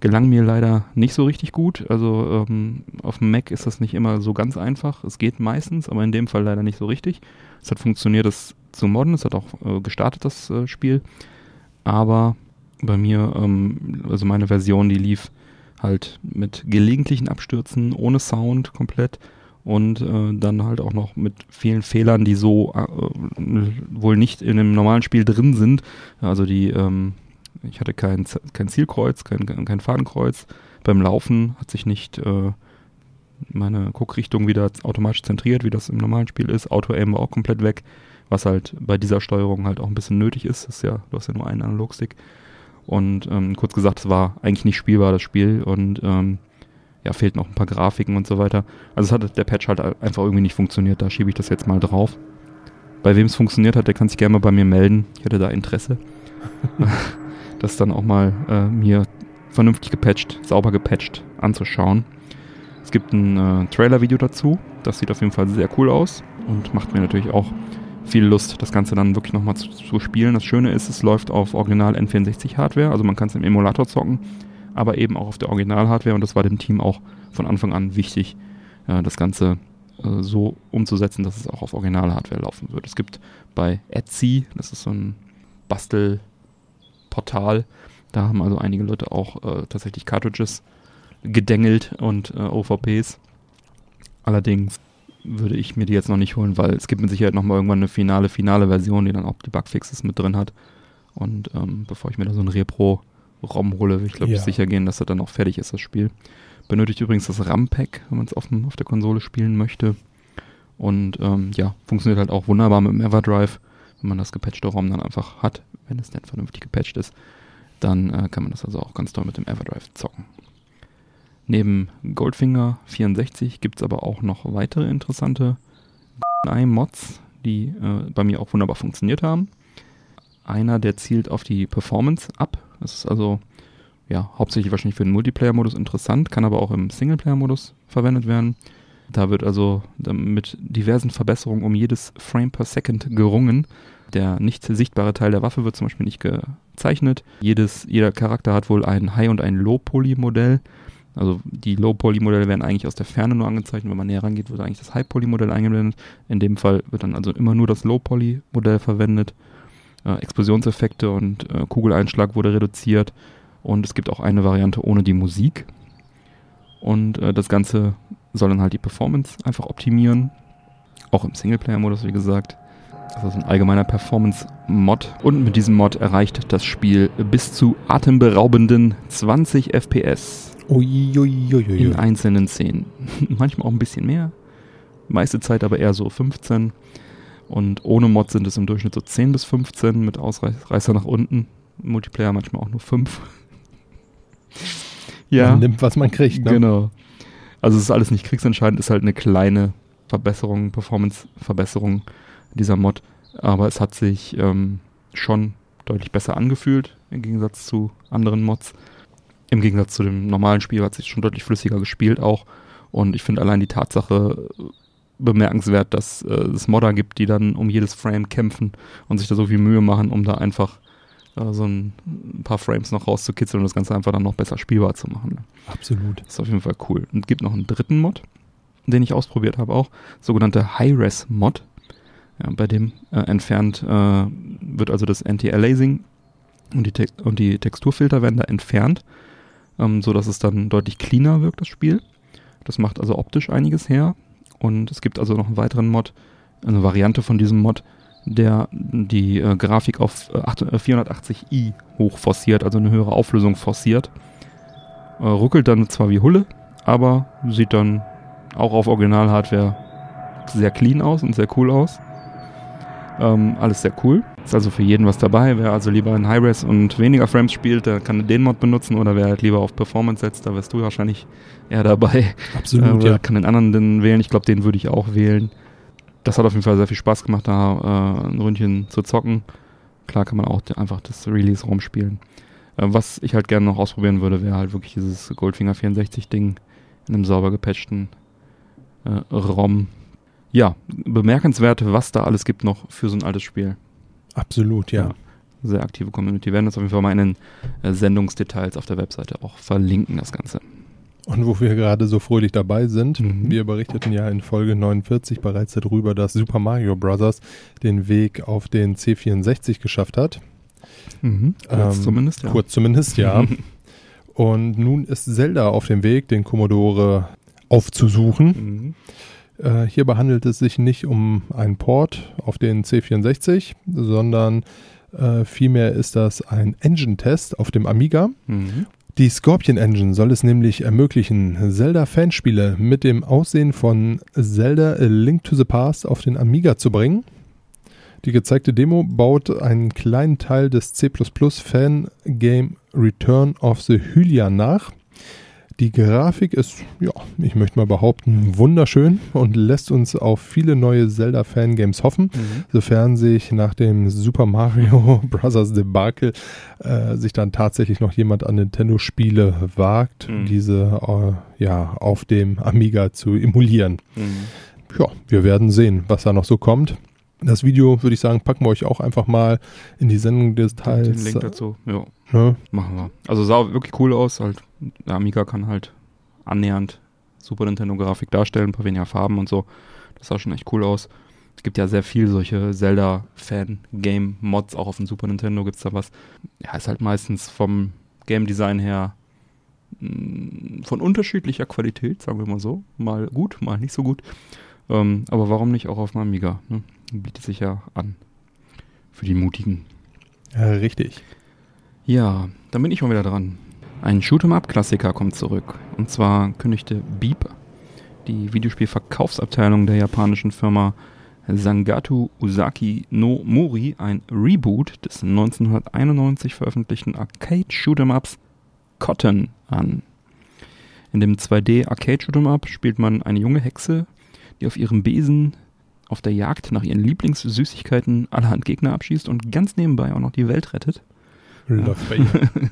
Gelang mir leider nicht so richtig gut. Also ähm, auf dem Mac ist das nicht immer so ganz einfach. Es geht meistens, aber in dem Fall leider nicht so richtig. Es hat funktioniert, das zu modden. Es hat auch äh, gestartet, das äh, Spiel. Aber bei mir, ähm, also meine Version, die lief halt mit gelegentlichen Abstürzen, ohne Sound komplett und äh, dann halt auch noch mit vielen Fehlern, die so äh, wohl nicht in einem normalen Spiel drin sind. Also die, ähm, ich hatte kein, kein Zielkreuz, kein, kein Fadenkreuz. Beim Laufen hat sich nicht äh, meine Guckrichtung wieder automatisch zentriert, wie das im normalen Spiel ist. Auto-Aim war auch komplett weg, was halt bei dieser Steuerung halt auch ein bisschen nötig ist. Das ist ja, du hast ja nur einen Analogstick. Und ähm, kurz gesagt, es war eigentlich nicht spielbar, das Spiel. Und ähm, ja, fehlten auch ein paar Grafiken und so weiter. Also es hat der Patch halt einfach irgendwie nicht funktioniert. Da schiebe ich das jetzt mal drauf. Bei wem es funktioniert hat, der kann sich gerne mal bei mir melden. Ich hätte da Interesse. [LAUGHS] das dann auch mal äh, mir vernünftig gepatcht, sauber gepatcht anzuschauen. Es gibt ein äh, Trailer-Video dazu. Das sieht auf jeden Fall sehr cool aus und macht mir natürlich auch viel Lust, das Ganze dann wirklich nochmal zu, zu spielen. Das Schöne ist, es läuft auf Original N64-Hardware, also man kann es im Emulator zocken, aber eben auch auf der Original-Hardware und das war dem Team auch von Anfang an wichtig, äh, das Ganze äh, so umzusetzen, dass es auch auf Original-Hardware laufen wird. Es gibt bei Etsy, das ist so ein Bastelportal, Da haben also einige Leute auch äh, tatsächlich Cartridges gedengelt und äh, OVPs. Allerdings würde ich mir die jetzt noch nicht holen, weil es gibt mit Sicherheit nochmal irgendwann eine finale, finale Version, die dann auch die Bugfixes mit drin hat. Und ähm, bevor ich mir da so ein Repro-ROM hole, will ich glaube Ja. ich sicher gehen, dass das dann auch fertig ist, das Spiel. Benötigt übrigens das RAM-Pack, wenn man es auf, dem- auf der Konsole spielen möchte. Und ähm, ja, funktioniert halt auch wunderbar mit dem Everdrive. Wenn man das gepatchte ROM dann einfach hat, wenn es denn vernünftig gepatcht ist, dann äh, kann man das also auch ganz toll mit dem Everdrive zocken. Neben Goldfinger 64 gibt es aber auch noch weitere interessante Mods, die äh, bei mir auch wunderbar funktioniert haben. Einer, der zielt auf die Performance ab. Das ist also ja hauptsächlich wahrscheinlich für den Multiplayer-Modus interessant, kann aber auch im Singleplayer-Modus verwendet werden. Da wird also ähm, mit diversen Verbesserungen um jedes Frame per Second gerungen. Der nicht sichtbare Teil der Waffe wird zum Beispiel nicht gezeichnet. Jedes, jeder Charakter hat wohl ein High- und ein Low-Poly-Modell. Also die Low-Poly-Modelle werden eigentlich aus der Ferne nur angezeichnet. Wenn man näher rangeht, wird eigentlich das High-Poly-Modell eingeblendet. In dem Fall wird dann also immer nur das Low-Poly-Modell verwendet. Äh, Explosionseffekte und äh, Kugeleinschlag wurde reduziert. Und es gibt auch eine Variante ohne die Musik. Und äh, das Ganze soll dann halt die Performance einfach optimieren. Auch im Singleplayer-Modus, wie gesagt. Das ist ein allgemeiner Performance-Mod. Und mit diesem Mod erreicht das Spiel bis zu atemberaubenden 20 FPS Uiuiuiui. in einzelnen Szenen. [LAUGHS] Manchmal auch ein bisschen mehr. Meiste Zeit aber eher so 15. Und ohne Mod sind es im Durchschnitt so 10 bis 15 mit Ausreißer nach unten. Multiplayer manchmal auch nur 5. [LAUGHS] Man nimmt, was man kriegt. Ne? Genau. Also es ist alles nicht kriegsentscheidend, ist halt eine kleine Verbesserung, Performance-Verbesserung dieser Mod. Aber es hat sich ähm, schon deutlich besser angefühlt im Gegensatz zu anderen Mods. Im Gegensatz zu dem normalen Spiel hat sich schon deutlich flüssiger gespielt auch. Und ich finde allein die Tatsache äh, bemerkenswert, dass äh, es Modder gibt, die dann um jedes Frame kämpfen und sich da so viel Mühe machen, um da einfach äh, so ein, ein paar Frames noch rauszukitzeln und das Ganze einfach dann noch besser spielbar zu machen. Absolut. Das ist auf jeden Fall cool. Und es gibt noch einen dritten Mod, den ich ausprobiert habe auch, sogenannte High-Res-Mod. Ja, bei dem äh, entfernt äh, wird also das Anti-Aliasing und die, Tex und die Texturfilter werden da entfernt, ähm, so dass es dann deutlich cleaner wirkt, das Spiel. Das macht also optisch einiges her. Und es gibt also noch einen weiteren Mod, eine Variante von diesem Mod, der die äh, Grafik auf 8 äh, 480i hoch forciert, also eine höhere Auflösung forciert. Äh, ruckelt dann zwar wie Hulle, aber sieht dann auch auf Original-Hardware sehr clean aus und sehr cool aus. Ähm, alles sehr cool. Ist also für jeden was dabei. Wer also lieber in High-Res und weniger Frames spielt, der kann den Mod benutzen oder wer halt lieber auf Performance setzt, da wärst du wahrscheinlich eher dabei. Absolut, äh, ja. Kann den anderen den wählen. Ich glaube, den würde ich auch wählen. Das hat auf jeden Fall sehr viel Spaß gemacht, da äh, ein Ründchen zu zocken. Klar kann man auch einfach das Release rumspielen. Äh, was ich halt gerne noch ausprobieren würde, wäre halt wirklich dieses Goldfinger 64 Ding in einem sauber gepatchten äh, ROM. Ja, bemerkenswert, was da alles gibt noch für so ein altes Spiel. Absolut, ja. Ja. Sehr aktive Community. Wir werden das auf jeden Fall mal in den äh, Sendungsdetails auf der Webseite auch verlinken, das Ganze. Und wo wir gerade so fröhlich dabei sind, Mhm. wir berichteten ja in Folge 49 bereits darüber, dass Super Mario Bros. den Weg auf den C64 geschafft hat. Mhm. Kurz Ähm, zumindest, ja. Kurz zumindest, ja. [LAUGHS] Und nun ist Zelda auf dem Weg, den Commodore aufzusuchen. Mhm. Äh, hierbei handelt es sich nicht um einen Port auf den C64, sondern äh, vielmehr ist das ein Engine-Test auf dem Amiga. Mhm. Die Scorpion Engine soll es nämlich ermöglichen, Zelda-Fanspiele mit dem Aussehen von Zelda A Link to the Past auf den Amiga zu bringen. Die gezeigte Demo baut einen kleinen Teil des C++-Fan-Game Return of the Hylia nach. Die Grafik ist, ja, ich möchte mal behaupten, wunderschön und lässt uns auf viele neue Zelda-Fangames hoffen Mhm. sofern sich nach dem Super Mario [LAUGHS] Bros. Debakel äh, sich dann tatsächlich noch jemand an Nintendo-Spiele wagt, Mhm. diese äh, ja auf dem Amiga zu emulieren. Mhm. Ja, wir werden sehen, was da noch so kommt. Das Video, würde ich sagen, packen wir euch auch einfach mal in die Sendung des Den Teils. Link dazu, ja, Ne? machen wir. Also sah wirklich cool aus, halt. Der Amiga kann halt annähernd Super Nintendo-Grafik darstellen, ein paar weniger Farben und so. Das sah schon echt cool aus. Es gibt ja sehr viel solche Zelda-Fan-Game-Mods, auch auf dem Super Nintendo gibt's da was. Ja, ist halt meistens vom Game Design her mh, von unterschiedlicher Qualität, sagen wir mal so. Mal gut, mal nicht so gut. Ähm, aber warum nicht auch auf dem Amiga? Ne? Bietet sich ja an. Für die Mutigen. Ja, richtig. Ja, dann bin ich mal wieder dran. Ein Shoot'em-up-Klassiker kommt zurück. Und zwar kündigte Beep, die Videospielverkaufsabteilung der japanischen Firma Sangatu Usaki no Mori, ein Reboot des 1991 veröffentlichten Arcade-Shoot'em-ups Cotton an. In dem 2D-Arcade-Shoot'em-up spielt man eine junge Hexe, die auf ihrem Besen auf der Jagd nach ihren Lieblingssüßigkeiten allerhand Gegner abschießt und ganz nebenbei auch noch die Welt rettet. Läuft bei ihr. [LAUGHS]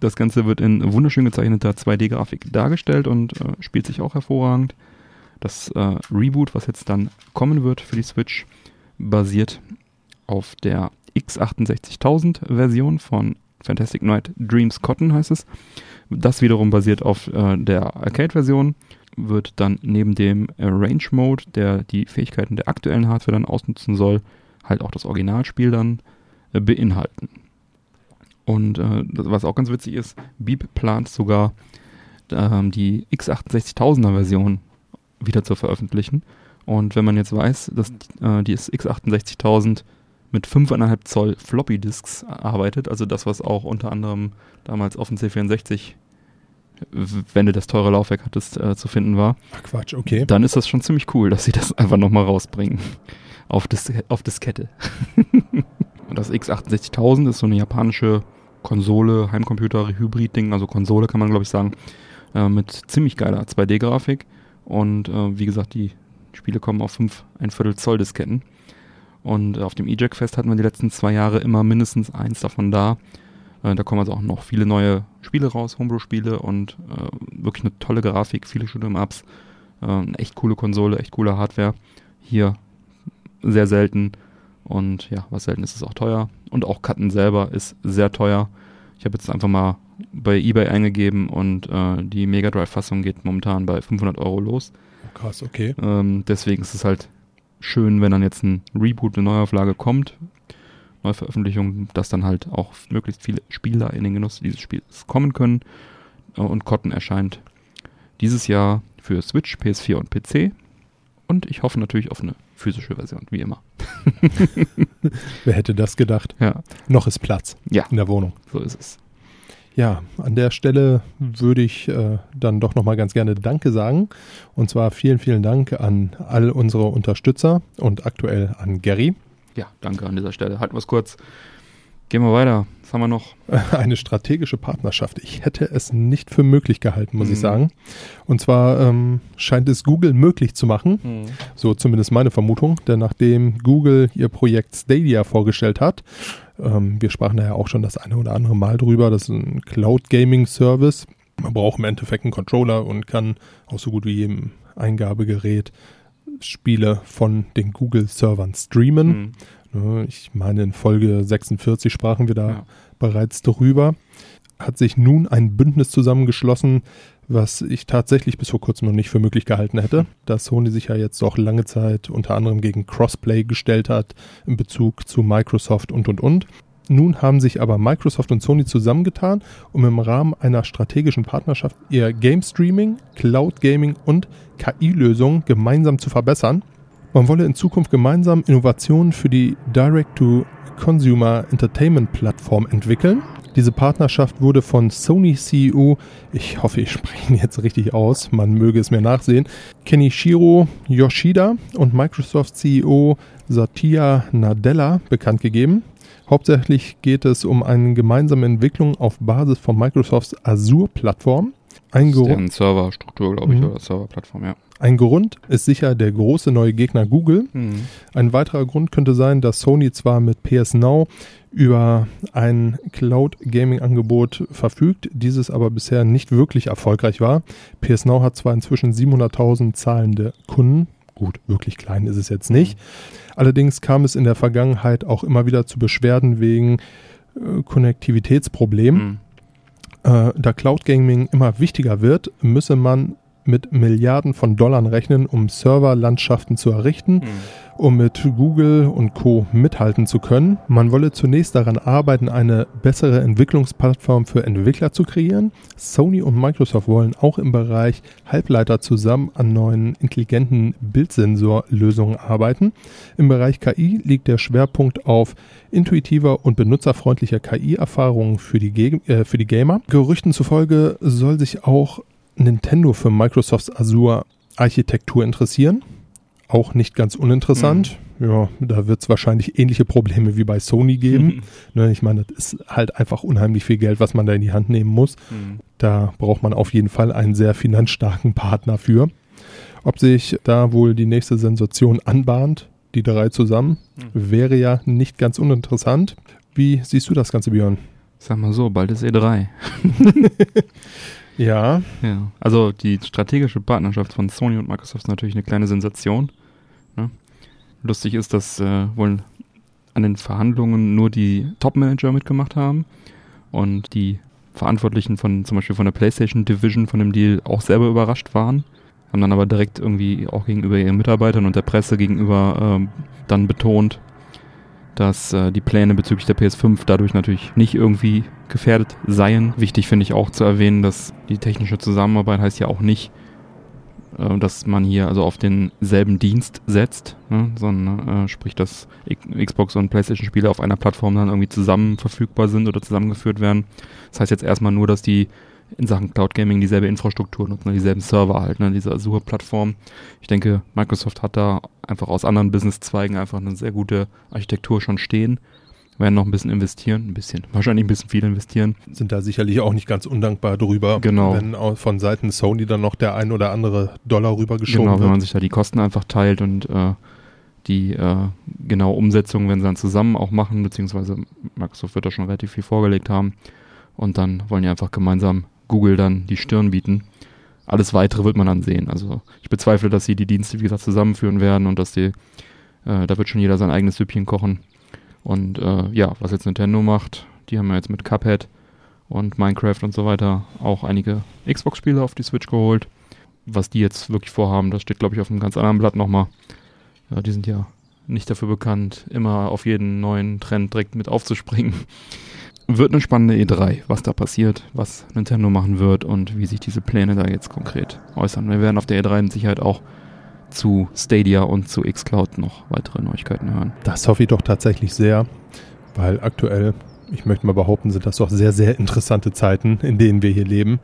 Das Ganze wird in wunderschön gezeichneter 2D-Grafik dargestellt und äh, spielt sich auch hervorragend. Das äh, Reboot, was jetzt dann kommen wird für die Switch, basiert auf der x68000 Version von Fantastic Night Dreams Cotton heißt es. Das wiederum basiert auf äh, der Arcade-Version, wird dann neben dem Range Mode, der die Fähigkeiten der aktuellen Hardware dann ausnutzen soll, halt auch das Originalspiel dann äh, beinhalten. Und äh, was auch ganz witzig ist, Beep plant sogar ähm, die x68000er Version wieder zu veröffentlichen. Und wenn man jetzt weiß, dass äh, die x68000 mit 5,5 Zoll Floppy Disks arbeitet, also das, was auch unter anderem damals auf dem C64, w- wenn du das teure Laufwerk hattest, äh, zu finden war, Ach Quatsch, okay. dann ist das schon ziemlich cool, dass sie das einfach nochmal rausbringen. Auf, Dis auf Diskette. [LAUGHS] Und das X68000 ist so eine japanische Konsole, Heimcomputer, Hybrid-Ding, also Konsole kann man glaube ich sagen, äh, mit ziemlich geiler 2D-Grafik. Und äh, wie gesagt, die Spiele kommen auf 5, ein Viertel Zoll Disketten. Und auf dem E-Jack-Fest hatten wir die letzten zwei Jahre immer mindestens eins davon da. Äh, da kommen also auch noch viele neue Spiele raus, Homebrew-Spiele und äh, wirklich eine tolle Grafik, viele Shoot'em-Ups. Äh, echt coole Konsole, echt coole Hardware. Hier sehr selten. Und ja, was selten ist, ist auch teuer. Und auch Cutten selber ist sehr teuer. Ich habe jetzt einfach mal bei eBay eingegeben und äh, die Mega Drive-Fassung geht momentan bei 500 Euro los. Oh, krass, okay. Ähm, deswegen ist es halt schön, wenn dann jetzt ein Reboot, eine Neuauflage kommt, Neuveröffentlichung, dass dann halt auch möglichst viele Spieler in den Genuss dieses Spiels kommen können. Äh, und Cotton erscheint dieses Jahr für Switch, PS4 und PC. Und ich hoffe natürlich auf eine physische Version, wie immer. [LAUGHS] Wer hätte das gedacht? Ja, Noch ist Platz ja in der Wohnung. so ist es. Ja, an der Stelle würde ich äh, dann doch nochmal ganz gerne Danke sagen. Und zwar vielen, vielen Dank an all unsere Unterstützer und aktuell an Gary. Ja, danke an dieser Stelle. Halten wir es kurz. Gehen wir weiter. Was haben wir noch? [LAUGHS] Eine strategische Partnerschaft. Ich hätte es nicht für möglich gehalten, muss ich Mhm. sagen. Und zwar ähm, scheint es Google möglich zu machen, so zumindest meine Vermutung, denn nachdem Google ihr Projekt Stadia vorgestellt hat, ähm, wir sprachen da ja auch schon das eine oder andere Mal drüber, das ist ein Cloud Gaming Service. Man braucht im Endeffekt einen Controller und kann auch so gut wie jedem Eingabegerät Spiele von den Google-Servern streamen. Hm. Ich meine, in Folge 46 sprachen wir da Ja. bereits darüber. Hat sich nun ein Bündnis zusammengeschlossen, was ich tatsächlich bis vor kurzem noch nicht für möglich gehalten hätte, dass Sony sich ja jetzt doch lange Zeit unter anderem gegen Crossplay gestellt hat in Bezug zu Microsoft und und und. Nun haben sich aber Microsoft und Sony zusammengetan, um im Rahmen einer strategischen Partnerschaft ihr Game Streaming, Cloud Gaming und KI-Lösungen gemeinsam zu verbessern. Man wolle in Zukunft gemeinsam Innovationen für die Direct-to-Consumer Entertainment Plattform entwickeln. Diese Partnerschaft wurde von Sony CEO, ich hoffe, ich spreche ihn jetzt richtig aus, man möge es mir nachsehen, Kenichiro Yoshida und Microsoft CEO Satya Nadella bekannt gegeben. Hauptsächlich geht es um eine gemeinsame Entwicklung auf Basis von Microsofts Azure-Plattform. Ein, Serverstruktur, glaube ich, Mhm. oder Serverplattform, ja. Ein Grund ist sicher der große neue Gegner Google. Ein weiterer Grund könnte sein, dass Sony zwar mit PS Now über ein Cloud-Gaming-Angebot verfügt, dieses aber bisher nicht wirklich erfolgreich war. PS Now hat zwar inzwischen 700.000 zahlende Kunden, gut, wirklich klein ist es jetzt nicht. Allerdings kam es in der Vergangenheit auch immer wieder zu Beschwerden wegen äh, Konnektivitätsproblemen. Hm. Äh, da Cloud Gaming immer wichtiger wird, müsse man mit Milliarden von Dollar rechnen, um Serverlandschaften zu errichten, um mit Google und Co. mithalten zu können. Man wolle zunächst daran arbeiten, eine bessere Entwicklungsplattform für Entwickler zu kreieren. Sony und Microsoft wollen auch im Bereich Halbleiter zusammen an neuen intelligenten Bildsensorlösungen arbeiten. Im Bereich KI liegt der Schwerpunkt auf intuitiver und benutzerfreundlicher KI-Erfahrungen für, die äh, für die Gamer. Gerüchten zufolge soll sich auch Nintendo für Microsofts Azure-Architektur interessieren. Auch nicht ganz uninteressant. Ja, da wird es wahrscheinlich ähnliche Probleme wie bei Sony geben. [LAUGHS] ne, ich meine, das ist halt einfach unheimlich viel Geld, was man da in die Hand nehmen muss. Mhm. Da braucht man auf jeden Fall einen sehr finanzstarken Partner für. Ob sich da wohl die nächste Sensation anbahnt, die drei zusammen, wäre ja nicht ganz uninteressant. Wie siehst du das Ganze, Björn? Sag mal so, bald ist E3. [LAUGHS] Ja, Ja. Also die strategische Partnerschaft von Sony und Microsoft ist natürlich eine kleine Sensation. Ne? Lustig ist, dass äh, wohl an den Verhandlungen nur die Top-Manager mitgemacht haben und die Verantwortlichen von zum Beispiel von der PlayStation Division von dem Deal auch selber überrascht waren, haben dann aber direkt irgendwie auch gegenüber ihren Mitarbeitern und der Presse gegenüber ähm, dann betont, dass äh, die Pläne bezüglich der PS5 dadurch natürlich nicht irgendwie gefährdet seien. Wichtig finde ich auch zu erwähnen, dass die technische Zusammenarbeit heißt ja auch nicht, äh, dass man hier also auf denselben Dienst setzt, ne, sondern äh, sprich, dass Xbox und PlayStation-Spiele auf einer Plattform dann irgendwie zusammen verfügbar sind oder zusammengeführt werden. Das heißt jetzt erstmal nur, dass die in Sachen Cloud Gaming dieselbe Infrastruktur nutzen, dieselben Server halt, ne, diese Azure-Plattform. Ich denke, Microsoft hat da einfach aus anderen Businesszweigen einfach eine sehr gute Architektur schon stehen. Werden noch ein bisschen investieren, ein bisschen, wahrscheinlich ein bisschen viel investieren. sind da sicherlich auch nicht ganz undankbar drüber, Genau. wenn auch von Seiten Sony dann noch der ein oder andere Dollar rübergeschoben Genau, wenn man wird. sich da die Kosten einfach teilt und äh, die äh, genaue Umsetzung, wenn sie dann zusammen auch machen, beziehungsweise Microsoft wird da schon relativ viel vorgelegt haben. Und dann wollen die einfach gemeinsam Google dann die Stirn bieten. Alles weitere wird man dann sehen. Also ich bezweifle, dass sie die Dienste, wie gesagt, zusammenführen werden und dass die, äh, da wird schon jeder sein eigenes Süppchen kochen. Und äh, ja, was jetzt Nintendo macht, die haben ja jetzt mit Cuphead und Minecraft und so weiter auch einige Xbox-Spiele auf die Switch geholt was die jetzt wirklich vorhaben, das steht, glaube ich, auf einem ganz anderen Blatt nochmal. Ja, die sind ja nicht dafür bekannt, immer auf jeden neuen Trend direkt mit aufzuspringen. Wird eine spannende E3, was da passiert, was Nintendo machen wird und wie sich diese Pläne da jetzt konkret äußern. Wir werden auf der E3 mit Sicherheit auch zu Stadia und zu xCloud noch weitere Neuigkeiten hören. Das hoffe ich doch tatsächlich sehr, weil aktuell, ich möchte mal behaupten, sind das doch sehr, sehr interessante Zeiten, in denen wir hier leben.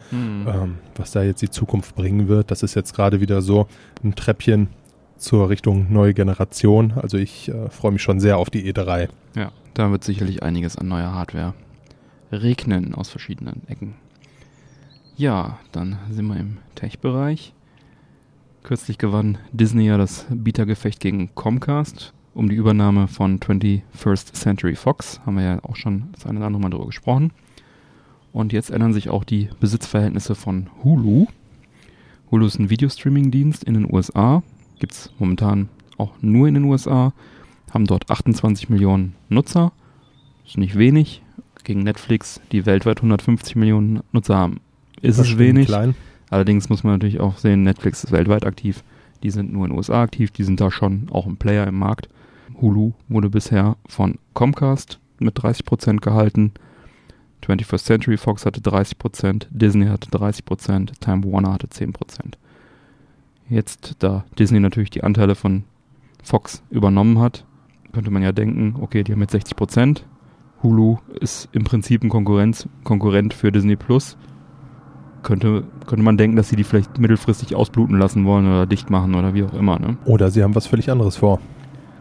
Ähm, was da jetzt die Zukunft bringen wird, das ist jetzt gerade wieder so ein Treppchen zur Richtung neue Generation. Also ich äh, freue mich schon sehr auf die E E3. Ja, da wird sicherlich einiges an neuer Hardware regnen aus verschiedenen Ecken. Ja, dann sind wir im Tech-Bereich. Kürzlich gewann Disney ja das Bietergefecht gegen Comcast um die Übernahme von 21st Century Fox. Haben wir ja auch schon das eine oder andere Mal drüber gesprochen. Und jetzt ändern sich auch die Besitzverhältnisse von Hulu. Hulu ist ein Videostreaming-Dienst in den USA. Gibt es momentan auch nur in den USA haben dort 28 Millionen Nutzer. Ist nicht wenig. Gegen Netflix, die weltweit 150 Millionen Nutzer haben, ist es Verschwindend wenig. Klein. Allerdings muss man natürlich auch sehen, Netflix ist weltweit aktiv. Die sind nur in den USA aktiv, die sind da schon auch ein Player im Markt. Hulu wurde bisher von Comcast mit 30% gehalten. 21st Century Fox hatte 30%, Disney hatte 30%, Time Warner hatte 10%. Jetzt, da Disney natürlich die Anteile von Fox übernommen hat, könnte man ja denken, okay, die haben jetzt 60%. Hulu ist im Prinzip ein Konkurrenz, Konkurrent für Disney Plus. Könnte, könnte man denken, dass sie die vielleicht mittelfristig ausbluten lassen wollen oder dicht machen oder wie auch immer. Ne? Oder sie haben was völlig anderes vor.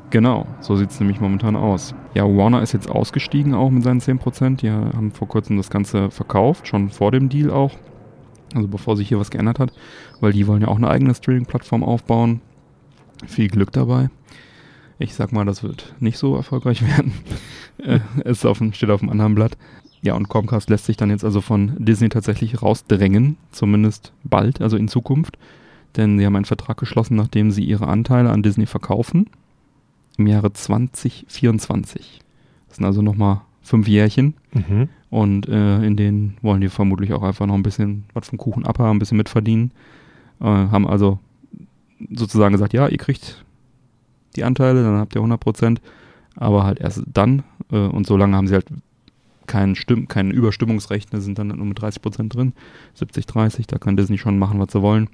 Genau, so sieht es nämlich momentan aus. Ja, Warner ist jetzt ausgestiegen auch mit seinen 10%. Die haben vor kurzem das Ganze verkauft, schon vor dem Deal auch. Also bevor sich hier was geändert hat, weil die wollen ja auch eine eigene Streaming-Plattform aufbauen. Viel Glück dabei. Ich sag mal, das wird nicht so erfolgreich [LAUGHS] werden. Äh, es auf dem, steht auf dem anderen Blatt. Ja, und Comcast lässt sich dann jetzt also von Disney tatsächlich rausdrängen, zumindest bald, also in Zukunft. Denn sie haben einen Vertrag geschlossen, nachdem sie ihre Anteile an Disney verkaufen im Jahre 2024. Das sind also nochmal fünf Jährchen. Mhm. Und äh, in denen wollen die vermutlich auch einfach noch ein bisschen was vom Kuchen abhaben, ein bisschen mitverdienen. Äh, haben also sozusagen gesagt, ja, ihr kriegt die Anteile, dann habt ihr 100 Prozent, aber halt erst dann äh, und solange haben sie halt kein, Stimm kein Überstimmungsrecht, ne, sind dann nur mit 30 Prozent drin, 70, 30, da kann Disney schon machen, was sie wollen,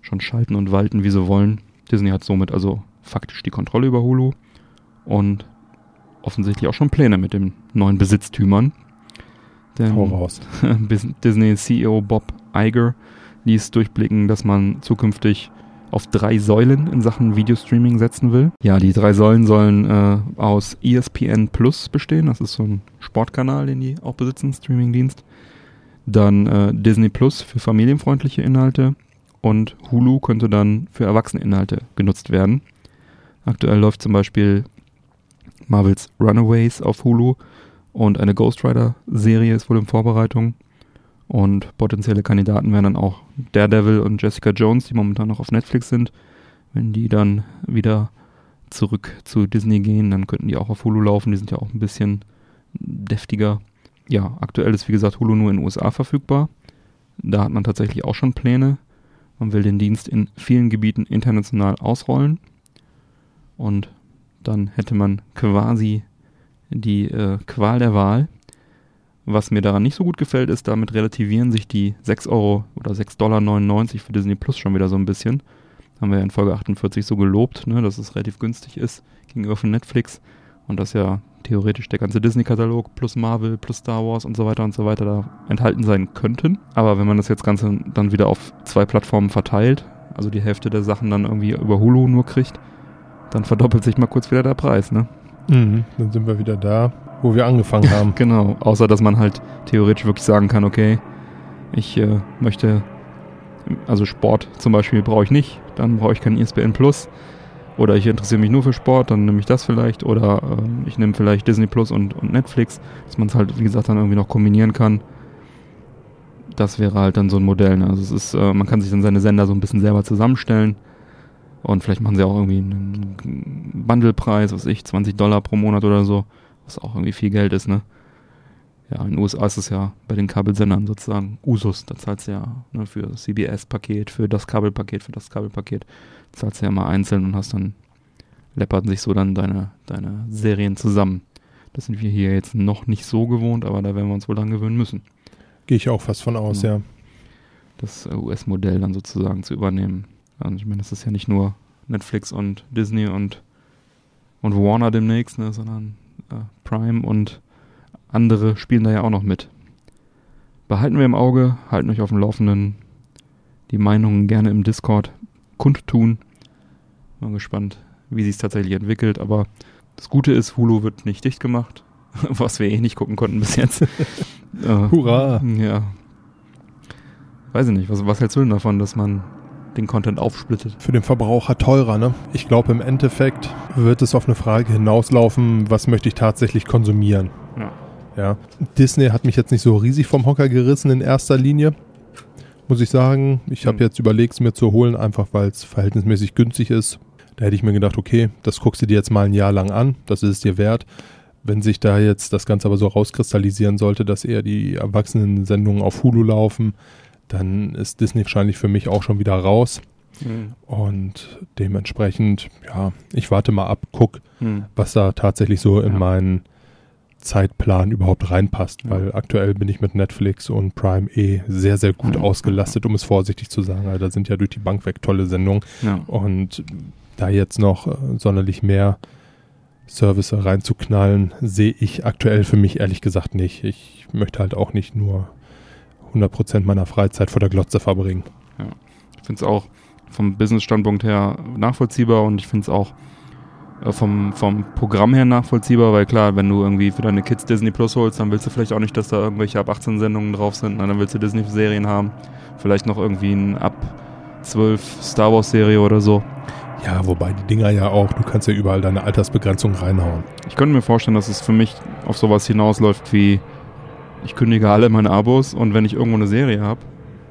schon schalten und walten, wie sie wollen. Disney hat somit also faktisch die Kontrolle über Hulu und offensichtlich auch schon Pläne mit den neuen Besitztümern. Denn Hau raus. [LAUGHS] Disney CEO Bob Iger ließ durchblicken, dass man zukünftig auf drei Säulen in Sachen Videostreaming setzen will. Ja, die drei Säulen sollen äh, aus ESPN Plus bestehen. Das ist so ein Sportkanal, den die auch besitzen, Streamingdienst. Dann äh, Disney Plus für familienfreundliche Inhalte und Hulu könnte dann für Erwachseneninhalte genutzt werden. Aktuell läuft zum Beispiel Marvels Runaways auf Hulu und eine Ghost Rider-Serie ist wohl in Vorbereitung. Und potenzielle Kandidaten wären dann auch Daredevil und Jessica Jones, die momentan noch auf Netflix sind. Wenn die dann wieder zurück zu Disney gehen, dann könnten die auch auf Hulu laufen. Die sind ja auch ein bisschen deftiger. Ja, aktuell ist wie gesagt Hulu nur in den USA verfügbar. Da hat man tatsächlich auch schon Pläne. Man will den Dienst in vielen Gebieten international ausrollen. Und dann hätte man quasi die äh, Qual der Wahl. Was mir daran nicht so gut gefällt, ist, damit relativieren sich die 6 Euro oder 6,99 Dollar für Disney Plus schon wieder so ein bisschen. Haben wir ja in Folge 48 so gelobt, ne, dass es relativ günstig ist gegenüber von Netflix und dass ja theoretisch der ganze Disney-Katalog plus Marvel plus Star Wars und so weiter und so weiter da enthalten sein könnten. Aber wenn man das jetzt Ganze dann wieder auf zwei Plattformen verteilt, also die Hälfte der Sachen dann irgendwie über Hulu nur kriegt, dann verdoppelt sich mal kurz wieder der Preis, ne? Mhm, dann sind wir wieder da, wo wir angefangen haben. [LAUGHS] Genau, außer dass man halt theoretisch wirklich sagen kann, okay, ich äh, möchte, also Sport zum Beispiel brauche ich nicht, dann brauche ich kein ESPN Plus. Oder ich interessiere mich nur für Sport, dann nehme ich das vielleicht. Oder äh, ich nehme vielleicht Disney Plus und, und Netflix, dass man es halt, wie gesagt, dann irgendwie noch kombinieren kann. Das wäre halt dann so ein Modell. Ne? Also es ist, äh, man kann sich dann seine Sender so ein bisschen selber zusammenstellen. Und vielleicht machen sie auch irgendwie einen Bundlepreis, was ich, 20 Dollar pro Monat oder so, was auch irgendwie viel Geld ist, ne? Ja, in den USA ist es ja bei den Kabelsendern sozusagen Usus. Da zahlst du ja ne, für das CBS-Paket, für das Kabelpaket, für das Kabelpaket, zahlst du ja mal einzeln und hast dann, läpperten sich so dann deine, deine Serien zusammen. Das sind wir hier jetzt noch nicht so gewohnt, aber da werden wir uns wohl dran gewöhnen müssen. Gehe ich auch fast von aus, Ja. ja. das äh, US-Modell dann sozusagen zu übernehmen. Also ich meine, das ist ja nicht nur Netflix und Disney und, und Warner demnächst, ne, sondern Prime und andere spielen da ja auch noch mit. Behalten wir im Auge, halten euch auf dem Laufenden, die Meinungen gerne im Discord kundtun. Mal gespannt, wie sich es tatsächlich entwickelt, aber das Gute ist, Hulu wird nicht dicht gemacht, [LAUGHS] was wir eh nicht gucken konnten bis jetzt. äh, [LAUGHS] Hurra! ja. Weiß ich nicht, was, was hältst du denn davon, dass man den Content aufsplittet? Für den Verbraucher teurer, ne? Ich glaube, im Endeffekt wird es auf eine Frage hinauslaufen, was möchte ich tatsächlich konsumieren? Ja. Ja. Disney hat mich jetzt nicht so riesig vom Hocker gerissen in erster Linie. Muss ich sagen. Ich habe Hm. jetzt überlegt, es mir zu holen, einfach weil es verhältnismäßig günstig ist. Da hätte ich mir gedacht, okay, das guckst du dir jetzt mal ein Jahr lang an. Das ist es dir wert. Wenn sich da jetzt das Ganze aber so rauskristallisieren sollte, dass eher die Erwachsenen-Sendungen auf Hulu laufen, dann ist Disney wahrscheinlich für mich auch schon wieder raus. Hm. Und dementsprechend, ja, ich warte mal ab, guck, Hm. was da tatsächlich so in Ja. meinen Zeitplan überhaupt reinpasst, Ja. weil aktuell bin ich mit Netflix und Prime eh sehr, sehr gut Ja. ausgelastet, um es vorsichtig zu sagen. Also da sind ja durch die Bank weg tolle Sendungen Ja. und da jetzt noch äh, sonderlich mehr Service reinzuknallen, sehe ich aktuell für mich ehrlich gesagt nicht. Ich möchte halt auch nicht nur 100% meiner Freizeit vor der Glotze verbringen. Ich finde es auch vom Business-Standpunkt her nachvollziehbar und ich finde es auch äh, vom, vom Programm her nachvollziehbar, weil klar, wenn du irgendwie für deine Kids Disney Plus holst, dann willst du vielleicht auch nicht, dass da irgendwelche ab 18 Sendungen drauf sind, na, dann willst du Disney-Serien haben, vielleicht noch irgendwie ein ab 12 Star Wars-Serie oder so. Ja, wobei die Dinger ja auch, du kannst ja überall deine Altersbegrenzung reinhauen. Ich könnte mir vorstellen, dass es für mich auf sowas hinausläuft wie, ich kündige alle meine Abos und wenn ich irgendwo eine Serie habe,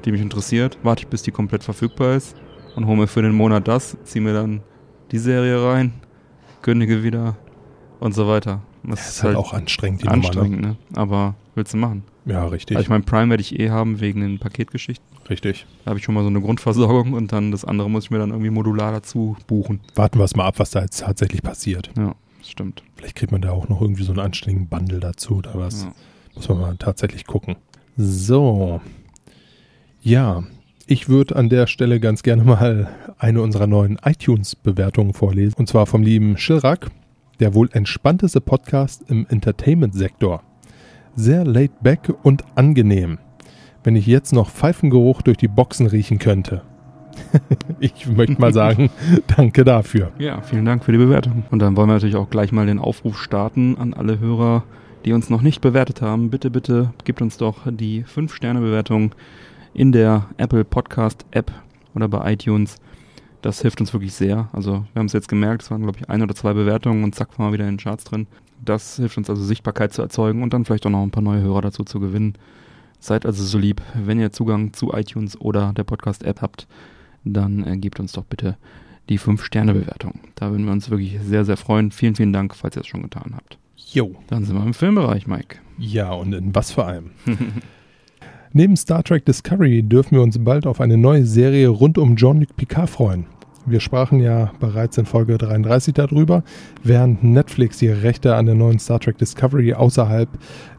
die mich interessiert, warte ich, bis die komplett verfügbar ist und hole mir für den Monat das, ziehe mir dann die Serie rein, kündige wieder und so weiter. Das Das ist halt auch anstrengend, die anstrengend, Nummer. Ne? ne? Aber willst du machen? Ja, richtig. Also ich meine, Prime werde ich eh haben wegen den Paketgeschichten. richtig. Da habe ich schon mal so eine Grundversorgung und dann das andere muss ich mir dann irgendwie modular dazu buchen. Warten wir es mal ab, was da jetzt tatsächlich passiert. Ja, das stimmt. Vielleicht kriegt man da auch noch irgendwie so einen anständigen Bundle dazu oder was. Ja. Muss man mal tatsächlich gucken. So. Ja, ich würde an der Stelle ganz gerne mal eine unserer neuen iTunes-Bewertungen vorlesen. Und zwar vom lieben Schilrak, der wohl entspannteste Podcast im Entertainment-Sektor. Sehr laid back und angenehm. Wenn ich jetzt noch Pfeifengeruch durch die Boxen riechen könnte. [LAUGHS] ich möchte mal sagen, [LAUGHS] danke dafür. Ja, vielen Dank für die Bewertung. Und dann wollen wir natürlich auch gleich mal den Aufruf starten an alle Hörer, die uns noch nicht bewertet haben. Bitte, bitte gebt uns doch die 5-Sterne-Bewertung in der Apple Podcast App oder bei iTunes. Das hilft uns wirklich sehr. Also wir haben es jetzt gemerkt, es waren glaube ich ein oder zwei Bewertungen und zack, waren wir wieder in den Charts drin. Das hilft uns also Sichtbarkeit zu erzeugen und dann vielleicht auch noch ein paar neue Hörer dazu zu gewinnen. Seid also so lieb, wenn ihr Zugang zu iTunes oder der Podcast-App habt, dann äh, gebt uns doch bitte die 5-Sterne-Bewertung. Da würden wir uns wirklich sehr, sehr freuen. Vielen, vielen Dank, falls ihr es schon getan habt. Jo. Dann sind wir im Filmbereich, Mike. Ja, und in was für einem? [LAUGHS] Neben Star Trek Discovery dürfen wir uns bald auf eine neue Serie rund um Jean-Luc Picard freuen. Wir sprachen ja bereits in Folge 33 darüber, während Netflix die Rechte an der neuen Star Trek Discovery außerhalb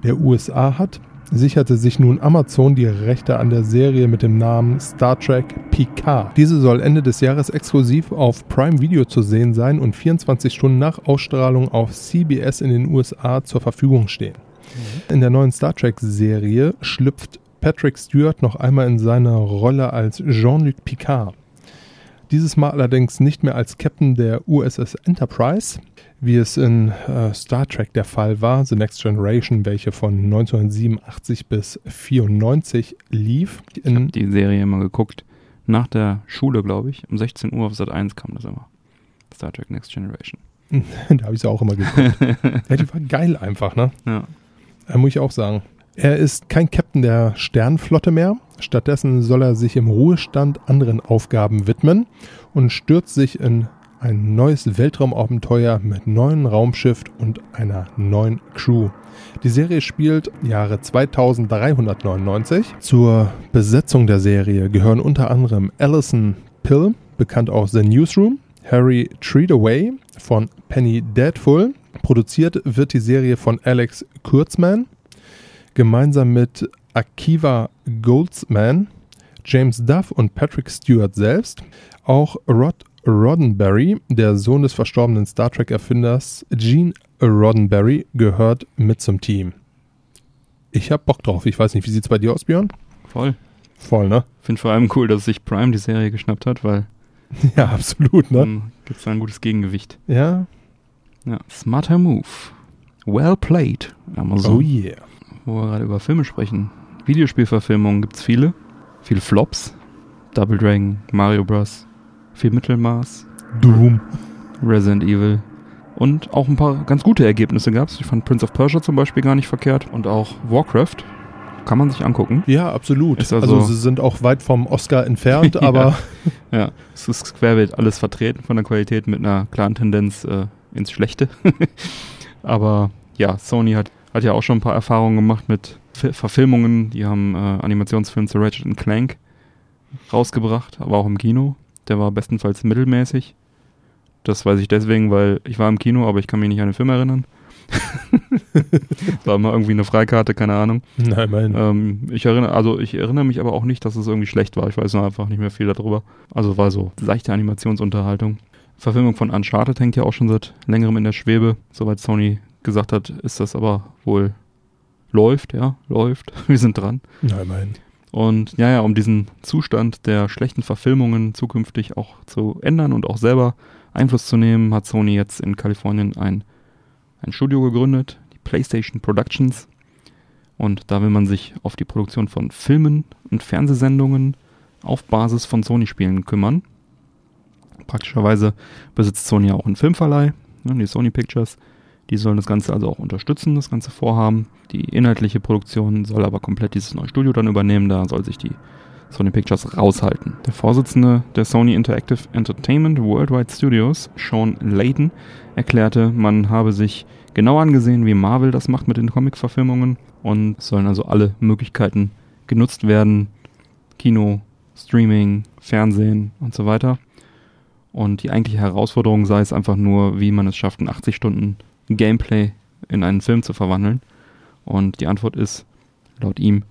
der USA hat, sicherte sich nun Amazon die Rechte an der Serie mit dem Namen Star Trek Picard. Diese soll Ende des Jahres exklusiv auf Prime Video zu sehen sein und 24 Stunden nach Ausstrahlung auf CBS in den USA zur Verfügung stehen. In der neuen Star Trek-Serie schlüpft Patrick Stewart noch einmal in seiner Rolle als Jean-Luc Picard. Dieses Mal allerdings nicht mehr als Captain der USS Enterprise, wie es in äh, Star Trek der Fall war, The Next Generation, welche von 1987 bis 94 lief. Ich habe die Serie immer geguckt. Nach der Schule, glaube ich. Um 16 Uhr auf Sat 1 kam das immer. Star Trek Next Generation. [LAUGHS] da habe ich sie auch immer geguckt. [LAUGHS] ja, die war geil einfach, ne? Ja. Äh, muss ich auch sagen. Er ist kein Captain der Sternflotte mehr. Stattdessen soll er sich im Ruhestand anderen Aufgaben widmen und stürzt sich in ein neues Weltraumabenteuer mit neuen Raumschiff und einer neuen Crew. Die Serie spielt Jahre 2399. Zur Besetzung der Serie gehören unter anderem Alison Pill, bekannt aus The Newsroom, Harry Treadaway von Penny Deadful. Produziert wird die Serie von Alex Kurzman, gemeinsam mit Akiva Goldsman, James Duff und Patrick Stewart selbst. Auch Rod Roddenberry, der Sohn des verstorbenen Star Trek-Erfinders Gene Roddenberry, gehört mit zum Team. Ich hab Bock drauf. Ich weiß nicht, wie sieht's bei dir aus, Björn? Voll. Voll, ne? Finde vor allem cool, dass sich Prime die Serie geschnappt hat, weil [LAUGHS] Ja, absolut, ne? dann gibt es da ein gutes Gegengewicht. Ja. Ja. Smarter Move. Well played. Amazon. Oh yeah. Wo wir gerade über Filme sprechen. Videospielverfilmungen gibt es viele. Viele Flops. Double Dragon, Mario Bros. Viel Mittelmaß. Doom. Resident Evil. Und auch ein paar ganz gute Ergebnisse gab es. Ich fand Prince of Persia zum Beispiel gar nicht verkehrt. Und auch Warcraft. Kann man sich angucken. Ja, absolut. Also- also, sie sind auch weit vom Oscar entfernt, [LAUGHS] Ja. aber [LAUGHS] Ja, es ist querbeet alles vertreten von der Qualität mit einer klaren Tendenz äh, ins Schlechte. [LAUGHS] Aber ja, Sony hat, hat ja auch schon ein paar Erfahrungen gemacht mit Fi- Verfilmungen. Die haben äh, Animationsfilm zu Ratchet Clank rausgebracht, aber auch im Kino. Der war bestenfalls mittelmäßig. Das weiß ich deswegen, weil ich war im Kino, aber ich kann mich nicht an den Film erinnern. [LAUGHS] war mal irgendwie eine Freikarte, keine Ahnung. nein, mein, Ähm, ich erinnere, also ich erinnere mich aber auch nicht, dass es irgendwie schlecht war. Ich weiß einfach nicht mehr viel darüber. Also war so leichte Animationsunterhaltung. Verfilmung von Uncharted hängt ja auch schon seit längerem in der Schwebe. Soweit Sony gesagt hat, ist das aber wohl läuft, ja, läuft. [LAUGHS] Wir sind dran. nein, mein. Und ja, ja, um diesen Zustand der schlechten Verfilmungen zukünftig auch zu ändern und auch selber Einfluss zu nehmen, hat Sony jetzt in Kalifornien ein, ein Studio gegründet, die PlayStation Productions. Und da will man sich auf die Produktion von Filmen und Fernsehsendungen auf Basis von Sony-Spielen kümmern. Praktischerweise besitzt Sony auch einen Filmverleih, ne, die Sony Pictures. Die sollen das Ganze also auch unterstützen, das ganze Vorhaben. Die inhaltliche Produktion soll aber komplett dieses neue Studio dann übernehmen. Da soll sich die Sony Pictures raushalten. Der Vorsitzende der Sony Interactive Entertainment Worldwide Studios, Sean Layton, erklärte, man habe sich genau angesehen, wie Marvel das macht mit den Comic-Verfilmungen und sollen also alle Möglichkeiten genutzt werden. Kino, Streaming, Fernsehen und so weiter. Und die eigentliche Herausforderung sei es einfach nur, wie man es schafft, ein 80 Stunden Gameplay in einen Film zu verwandeln. Und die Antwort ist, laut ihm,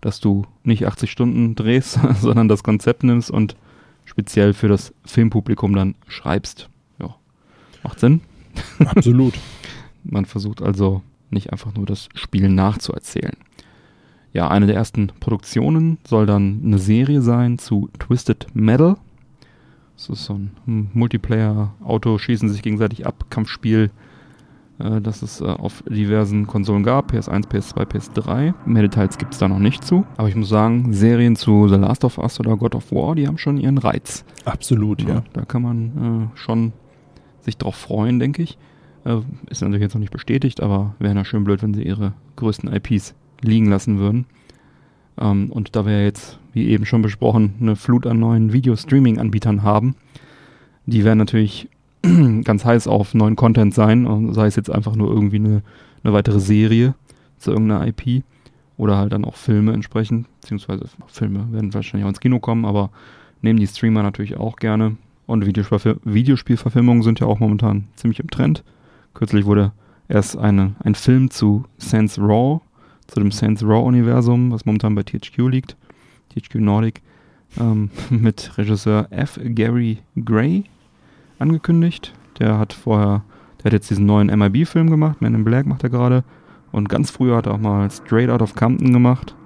dass du nicht 80 Stunden drehst, [LAUGHS] sondern das Konzept nimmst und speziell für das Filmpublikum dann schreibst. Ja, macht Sinn. [LAUGHS] Absolut. Man versucht also nicht einfach nur das Spiel nachzuerzählen. Ja, eine der ersten Produktionen soll dann eine Serie sein zu Twisted Metal. Das ist so ein Multiplayer-Auto, schießen sich gegenseitig ab, Kampfspiel, äh, das es äh, auf diversen Konsolen gab, PS1, PS2, PS3. Mehr Details gibt es da noch nicht zu. Aber ich muss sagen, Serien zu The Last of Us oder God of War, die haben schon ihren Reiz. Absolut, ja. ja. Da kann man äh, schon sich drauf freuen, denke ich. Äh, ist natürlich jetzt noch nicht bestätigt, aber wäre ja schön blöd, wenn sie ihre größten IPs liegen lassen würden. Ähm, und da wir jetzt, wie eben schon besprochen, eine Flut an neuen Video-Streaming-Anbietern haben, die werden natürlich [CLEARS THROAT] ganz heiß auf neuen Content sein, sei es jetzt einfach nur irgendwie eine, eine weitere Serie zu irgendeiner IP oder halt dann auch Filme entsprechend, beziehungsweise Filme werden wahrscheinlich auch ins Kino kommen, aber nehmen die Streamer natürlich auch gerne. Und Videospielverfilmungen sind ja auch momentan ziemlich im Trend. Kürzlich wurde erst eine, ein Film zu Sans Raw, zu dem Sans Raw-Universum, was momentan bei THQ liegt, THQ Nordic, ähm, [LAUGHS] mit Regisseur F. Gary Gray angekündigt. Der hat vorher, der hat jetzt diesen neuen MIB-Film gemacht, Man in Black macht er gerade. Und ganz früher hat er auch mal Straight Out of Compton gemacht.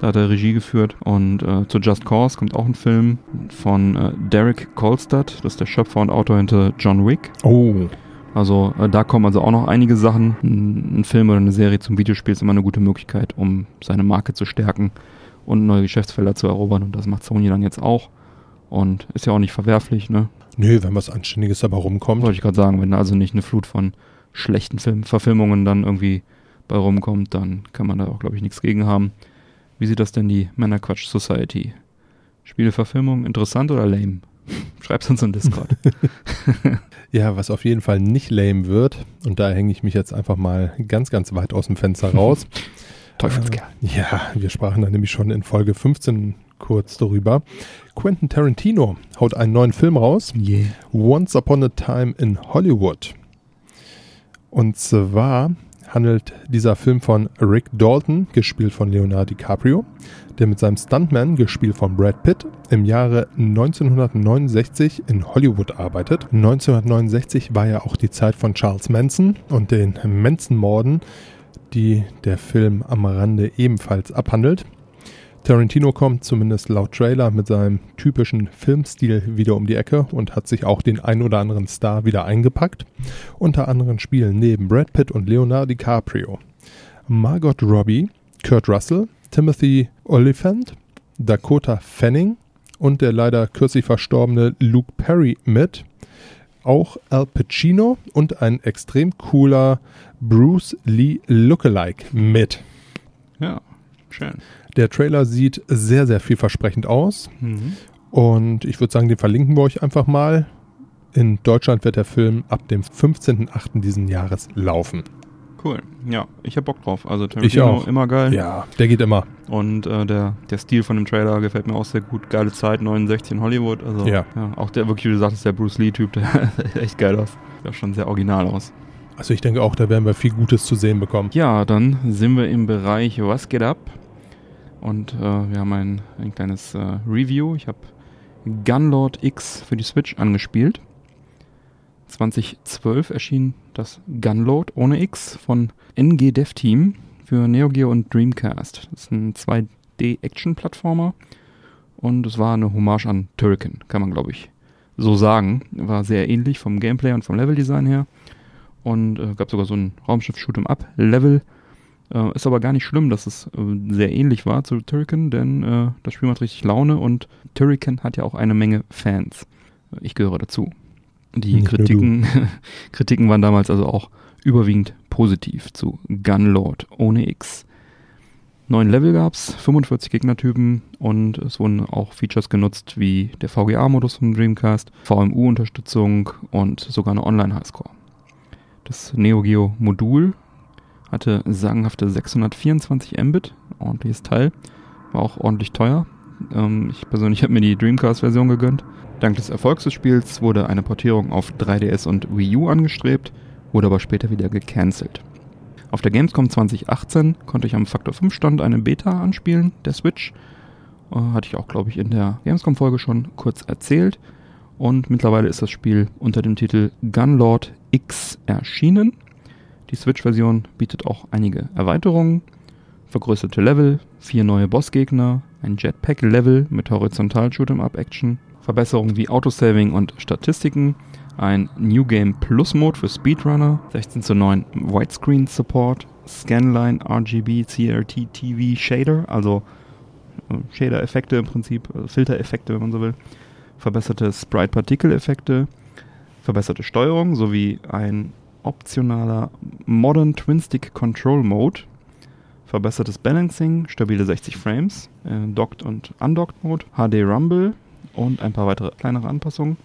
Da hat er Regie geführt. Und äh, zu Just Cause kommt auch ein Film von äh, Derek Kolstad. Das ist der Schöpfer und Autor hinter John Wick. Oh. Also äh, da kommen also auch noch einige Sachen. Ein, ein, Film oder eine Serie zum Videospiel ist immer eine gute Möglichkeit, um seine Marke zu stärken und neue Geschäftsfelder zu erobern. Und das macht Sony dann jetzt auch. Und ist ja auch nicht verwerflich, ne? Nö, wenn was Anständiges dabei rumkommt. Wollte ich gerade sagen, wenn also nicht eine Flut von schlechten Film Verfilmungen dann irgendwie bei rumkommt, dann kann man da auch, glaube ich, nichts gegen haben. Wie sieht das denn die Männerquatsch Society? Spieleverfilmung interessant oder lame? [LAUGHS] Schreib's uns in Discord. [LAUGHS] ja, was auf jeden Fall nicht lame wird, und da hänge ich mich jetzt einfach mal ganz, ganz weit aus dem Fenster raus. [LAUGHS] Teufelskerl. Äh, ja, wir sprachen da nämlich schon in Folge 15 kurz darüber. Quentin Tarantino haut einen neuen Film raus. Yeah. Once Upon a Time in Hollywood. Und zwar handelt dieser Film von Rick Dalton, gespielt von Leonardo DiCaprio, der mit seinem Stuntman, gespielt von Brad Pitt, im Jahre 1969 in Hollywood arbeitet. 1969 war ja auch die Zeit von Charles Manson und den Manson-Morden, die der Film am Rande ebenfalls abhandelt. Tarantino kommt zumindest laut Trailer mit seinem typischen Filmstil wieder um die Ecke und hat sich auch den ein oder anderen Star wieder eingepackt. Unter anderem spielen neben Brad Pitt und Leonardo DiCaprio Margot Robbie, Kurt Russell, Timothy Oliphant, Dakota Fanning und der leider kürzlich verstorbene Luke Perry mit. Auch Al Pacino und ein extrem cooler Bruce Lee Lookalike mit. Ja, schön. Der Trailer sieht sehr, sehr vielversprechend aus. Mhm. Und ich würde sagen, den verlinken wir euch einfach mal. In Deutschland wird der Film ab dem 15.08. diesen Jahres laufen. Cool. Ja, ich habe Bock drauf. Also Tarantino ich auch. immer geil. Ja, der geht immer. Und äh, der, der Stil von dem Trailer gefällt mir auch sehr gut. Geile Zeit, 69 in Hollywood. Also ja. ja auch der, wirklich, wie du sagst, der Bruce Lee-Typ, [LAUGHS] der sieht echt geil aus. Sieht schon sehr original aus. Also ich denke auch, da werden wir viel Gutes zu sehen bekommen. Ja, dann sind wir im Bereich Was geht ab? Und äh, wir haben ein, ein kleines äh, Review. Ich habe Gunlord X für die Switch angespielt. 2012 erschien das Gunlord ohne X von NG Dev Team für Neo Geo und Dreamcast. Das ist ein 2D-Action-Plattformer und es war eine Hommage an Turrican, kann man glaube ich so sagen. War sehr ähnlich vom Gameplay und vom Leveldesign her und äh, gab sogar so ein Raumschiff Shoot'em Up Level äh, ist aber gar nicht schlimm, dass es äh, sehr ähnlich war zu Turrican, denn äh, das Spiel macht richtig Laune und Turrican hat ja auch eine Menge Fans. Ich gehöre dazu. Die Kritiken, [LAUGHS] Kritiken waren damals also auch überwiegend positiv zu Gunlord ohne X. Neun Level gab's, 45 Gegnertypen und es wurden auch Features genutzt wie der VGA-Modus von Dreamcast, VMU-Unterstützung und sogar eine Online-Highscore. Das Neo Geo Modul hatte sagenhafte 624 Mbit, ordentliches Teil, war auch ordentlich teuer. Ähm, ich persönlich habe mir die Dreamcast-Version gegönnt. Dank des Erfolgs des Spiels wurde eine Portierung auf 3DS und Wii U angestrebt, wurde aber später wieder gecancelt. Auf der Gamescom 2018 konnte ich am Faktor 5 Stand eine Beta anspielen, der Switch. Äh, hatte ich auch, glaube ich, in der Gamescom-Folge schon kurz erzählt. Und mittlerweile ist das Spiel unter dem Titel Gunlord X erschienen. Die Switch-Version bietet auch einige Erweiterungen, vergrößerte Level, vier neue Bossgegner, ein Jetpack-Level mit horizontal Shoot'em-Up-Action, Verbesserungen wie Autosaving und Statistiken, ein New Game Plus Mode für Speedrunner, 16 zu 9 Widescreen Support, Scanline RGB CRT TV Shader, also äh, Shader-Effekte im Prinzip, äh, Filter-Effekte, wenn man so will, verbesserte Sprite-Partikel-Effekte, verbesserte Steuerung sowie ein optionaler Modern Twin Stick Control Mode, verbessertes Balancing, stabile 60 Frames, äh, Docked und Undocked Mode, HD Rumble und ein paar weitere kleinere Anpassungen.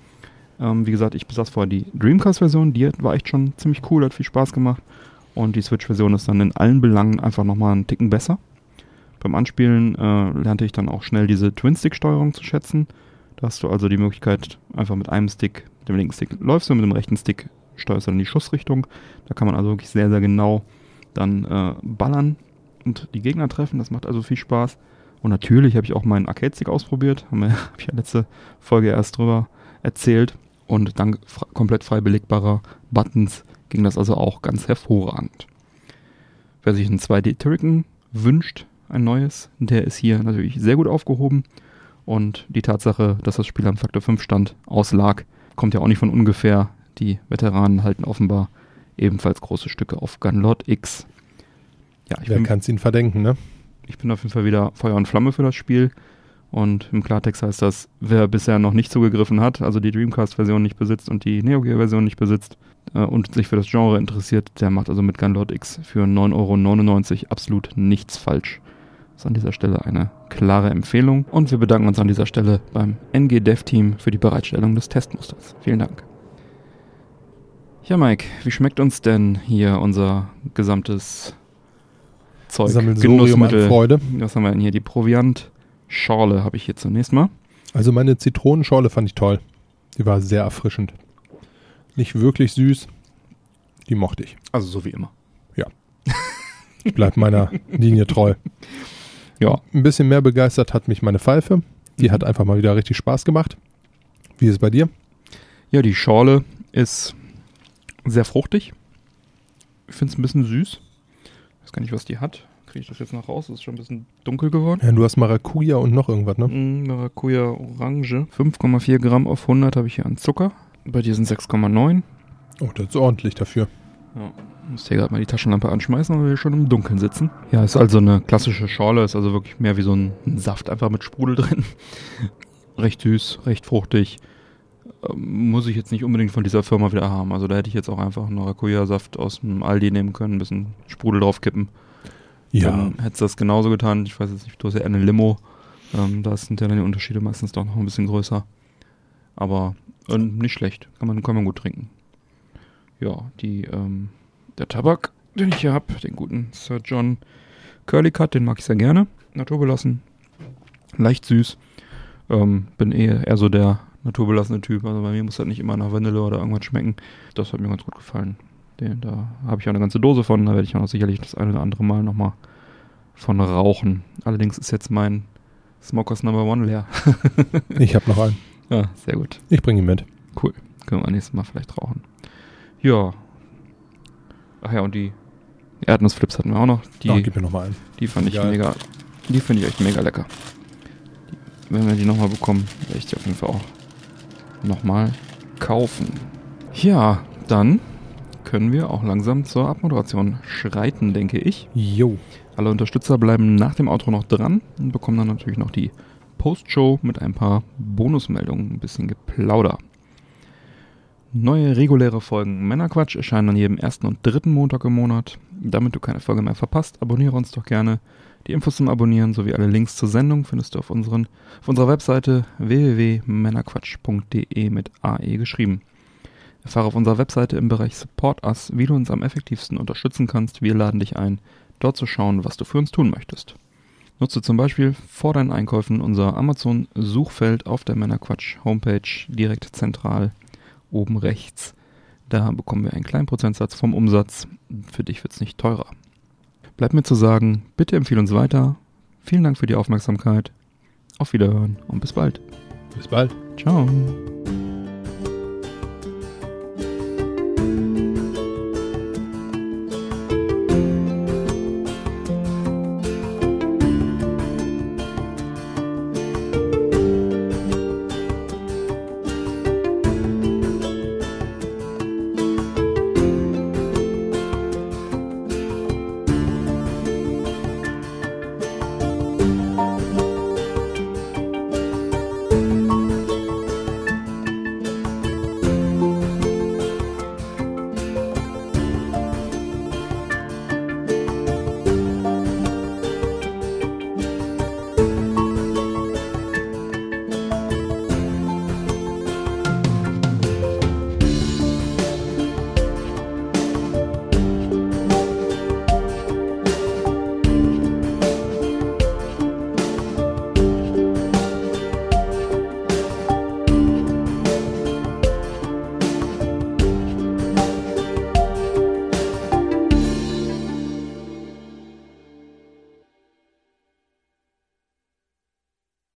Ähm, wie gesagt, ich besaß vorher die Dreamcast-Version, die war echt schon ziemlich cool, hat viel Spaß gemacht. Und die Switch-Version ist dann in allen Belangen einfach nochmal einen Ticken besser. Beim Anspielen äh, lernte ich dann auch schnell diese Twin-Stick-Steuerung zu schätzen. Da hast du also die Möglichkeit, einfach mit einem Stick, dem linken Stick läufst du, mit dem rechten Stick steuerst du dann die Schussrichtung. Da kann man also wirklich sehr, sehr genau dann äh, ballern und die Gegner treffen. Das macht also viel Spaß. Und natürlich habe ich auch meinen Arcade-Stick ausprobiert. Habe [LAUGHS] hab ich ja letzte Folge erst drüber erzählt. Und dank komplett frei belegbarer Buttons ging das also auch ganz hervorragend. Wer sich ein 2D Turrican wünscht, ein neues, der ist hier natürlich sehr gut aufgehoben. Und die Tatsache, dass das Spiel am Faktor 5 stand, auslag, kommt ja auch nicht von ungefähr. Die Veteranen halten offenbar ebenfalls große Stücke auf Gunlord X. Ja, ich Wer kann es ihnen verdenken, ne? Ich bin auf jeden Fall wieder Feuer und Flamme für das Spiel. Und im Klartext heißt das, wer bisher noch nicht zugegriffen hat, also die Dreamcast-Version nicht besitzt und die Neo Geo-Version nicht besitzt äh, und sich für das Genre interessiert, der macht also mit Gunlord X für 9,99 Euro absolut nichts falsch. Das ist an dieser Stelle eine klare Empfehlung. Und wir bedanken uns an dieser Stelle beim NG Dev Team für die Bereitstellung des Testmusters. Vielen Dank. Ja, Mike, wie schmeckt uns denn hier unser gesamtes Zeug? Genussmittel. Freude. Was haben wir denn hier? Die Proviant Schorle habe ich hier zunächst mal. Also meine Zitronenschorle fand ich toll. Die war sehr erfrischend. Nicht wirklich süß. Die mochte ich. Also so wie immer. Ja. Ich bleib meiner Linie treu. Ja. Ein bisschen mehr begeistert hat mich meine Pfeife. Die mhm. hat einfach mal wieder richtig Spaß gemacht. Wie ist es bei dir? Ja, die Schorle ist sehr fruchtig. Ich finde es ein bisschen süß. Ich weiß gar nicht, was die hat kriege ich das jetzt noch raus? Das ist schon ein bisschen dunkel geworden. Ja, du hast Maracuja und noch irgendwas, ne? Mm, Maracuja Orange. 5,4 Gramm auf 100 habe ich hier an Zucker. Bei dir sind 6,9. Oh, das ist ordentlich dafür. Ja. Muss hier gerade mal die Taschenlampe anschmeißen, weil wir schon im Dunkeln sitzen. Ja, ist also eine klassische Schorle, ist also wirklich mehr wie so ein Saft, einfach mit Sprudel drin. [LAUGHS] recht süß, recht fruchtig. Muss ich jetzt nicht unbedingt von dieser Firma wieder haben. Also da hätte ich jetzt auch einfach einen Maracuja-Saft aus dem Aldi nehmen können, ein bisschen Sprudel draufkippen. Ja. Dann hättest du das genauso getan. Ich weiß jetzt nicht, du hast ja eher eine Limo. Ähm, da sind ja dann die Unterschiede meistens doch noch ein bisschen größer. Aber äh, nicht schlecht. Kann man, kann man gut trinken. Ja, die, ähm, der Tabak, den ich hier habe, den guten Sir John Curly Cut, den mag ich sehr gerne. Naturbelassen. Leicht süß. Ähm, bin eher, eher so der naturbelassene Typ. Also bei mir muss das nicht immer nach Vanille oder irgendwas schmecken. Das hat mir ganz gut gefallen. Den, da habe ich auch eine ganze Dose von. Da werde ich auch noch sicherlich das eine oder andere Mal nochmal von rauchen. Allerdings ist jetzt mein Smokers Number One leer. [LAUGHS] ich habe noch einen. Ja, sehr gut. Ich bringe ihn mit. Cool. Können wir nächstes Mal vielleicht rauchen. Ja. Ach ja, und die Erdnussflips hatten wir auch noch. Die, oh, gib mir nochmal einen. Die fand Egal. ich mega, die finde ich echt mega lecker. Die, wenn wir die nochmal bekommen, werde ich die auf jeden Fall auch nochmal kaufen. Ja, dann können wir auch langsam zur Abmoderation schreiten, denke ich. Jo. Alle Unterstützer bleiben nach dem Outro noch dran und bekommen dann natürlich noch die Postshow mit ein paar Bonusmeldungen, ein bisschen Geplauder. Neue reguläre Folgen Männerquatsch erscheinen an jedem ersten und dritten Montag im Monat. Damit du keine Folge mehr verpasst, abonniere uns doch gerne. Die Infos zum Abonnieren sowie alle Links zur Sendung findest du auf, unseren, auf unserer Webseite www.männerquatsch.de mit AE geschrieben. Erfahre auf unserer Webseite im Bereich Support Us, wie du uns am effektivsten unterstützen kannst. Wir laden dich ein, dort zu schauen, was du für uns tun möchtest. Nutze zum Beispiel vor deinen Einkäufen unser Amazon-Suchfeld auf der Männerquatsch-Homepage direkt zentral oben rechts. Da bekommen wir einen kleinen Prozentsatz vom Umsatz. Für dich wird es nicht teurer. Bleibt mir zu sagen, bitte empfehle uns weiter. Vielen Dank für die Aufmerksamkeit. Auf Wiederhören und bis bald. Bis bald. Ciao.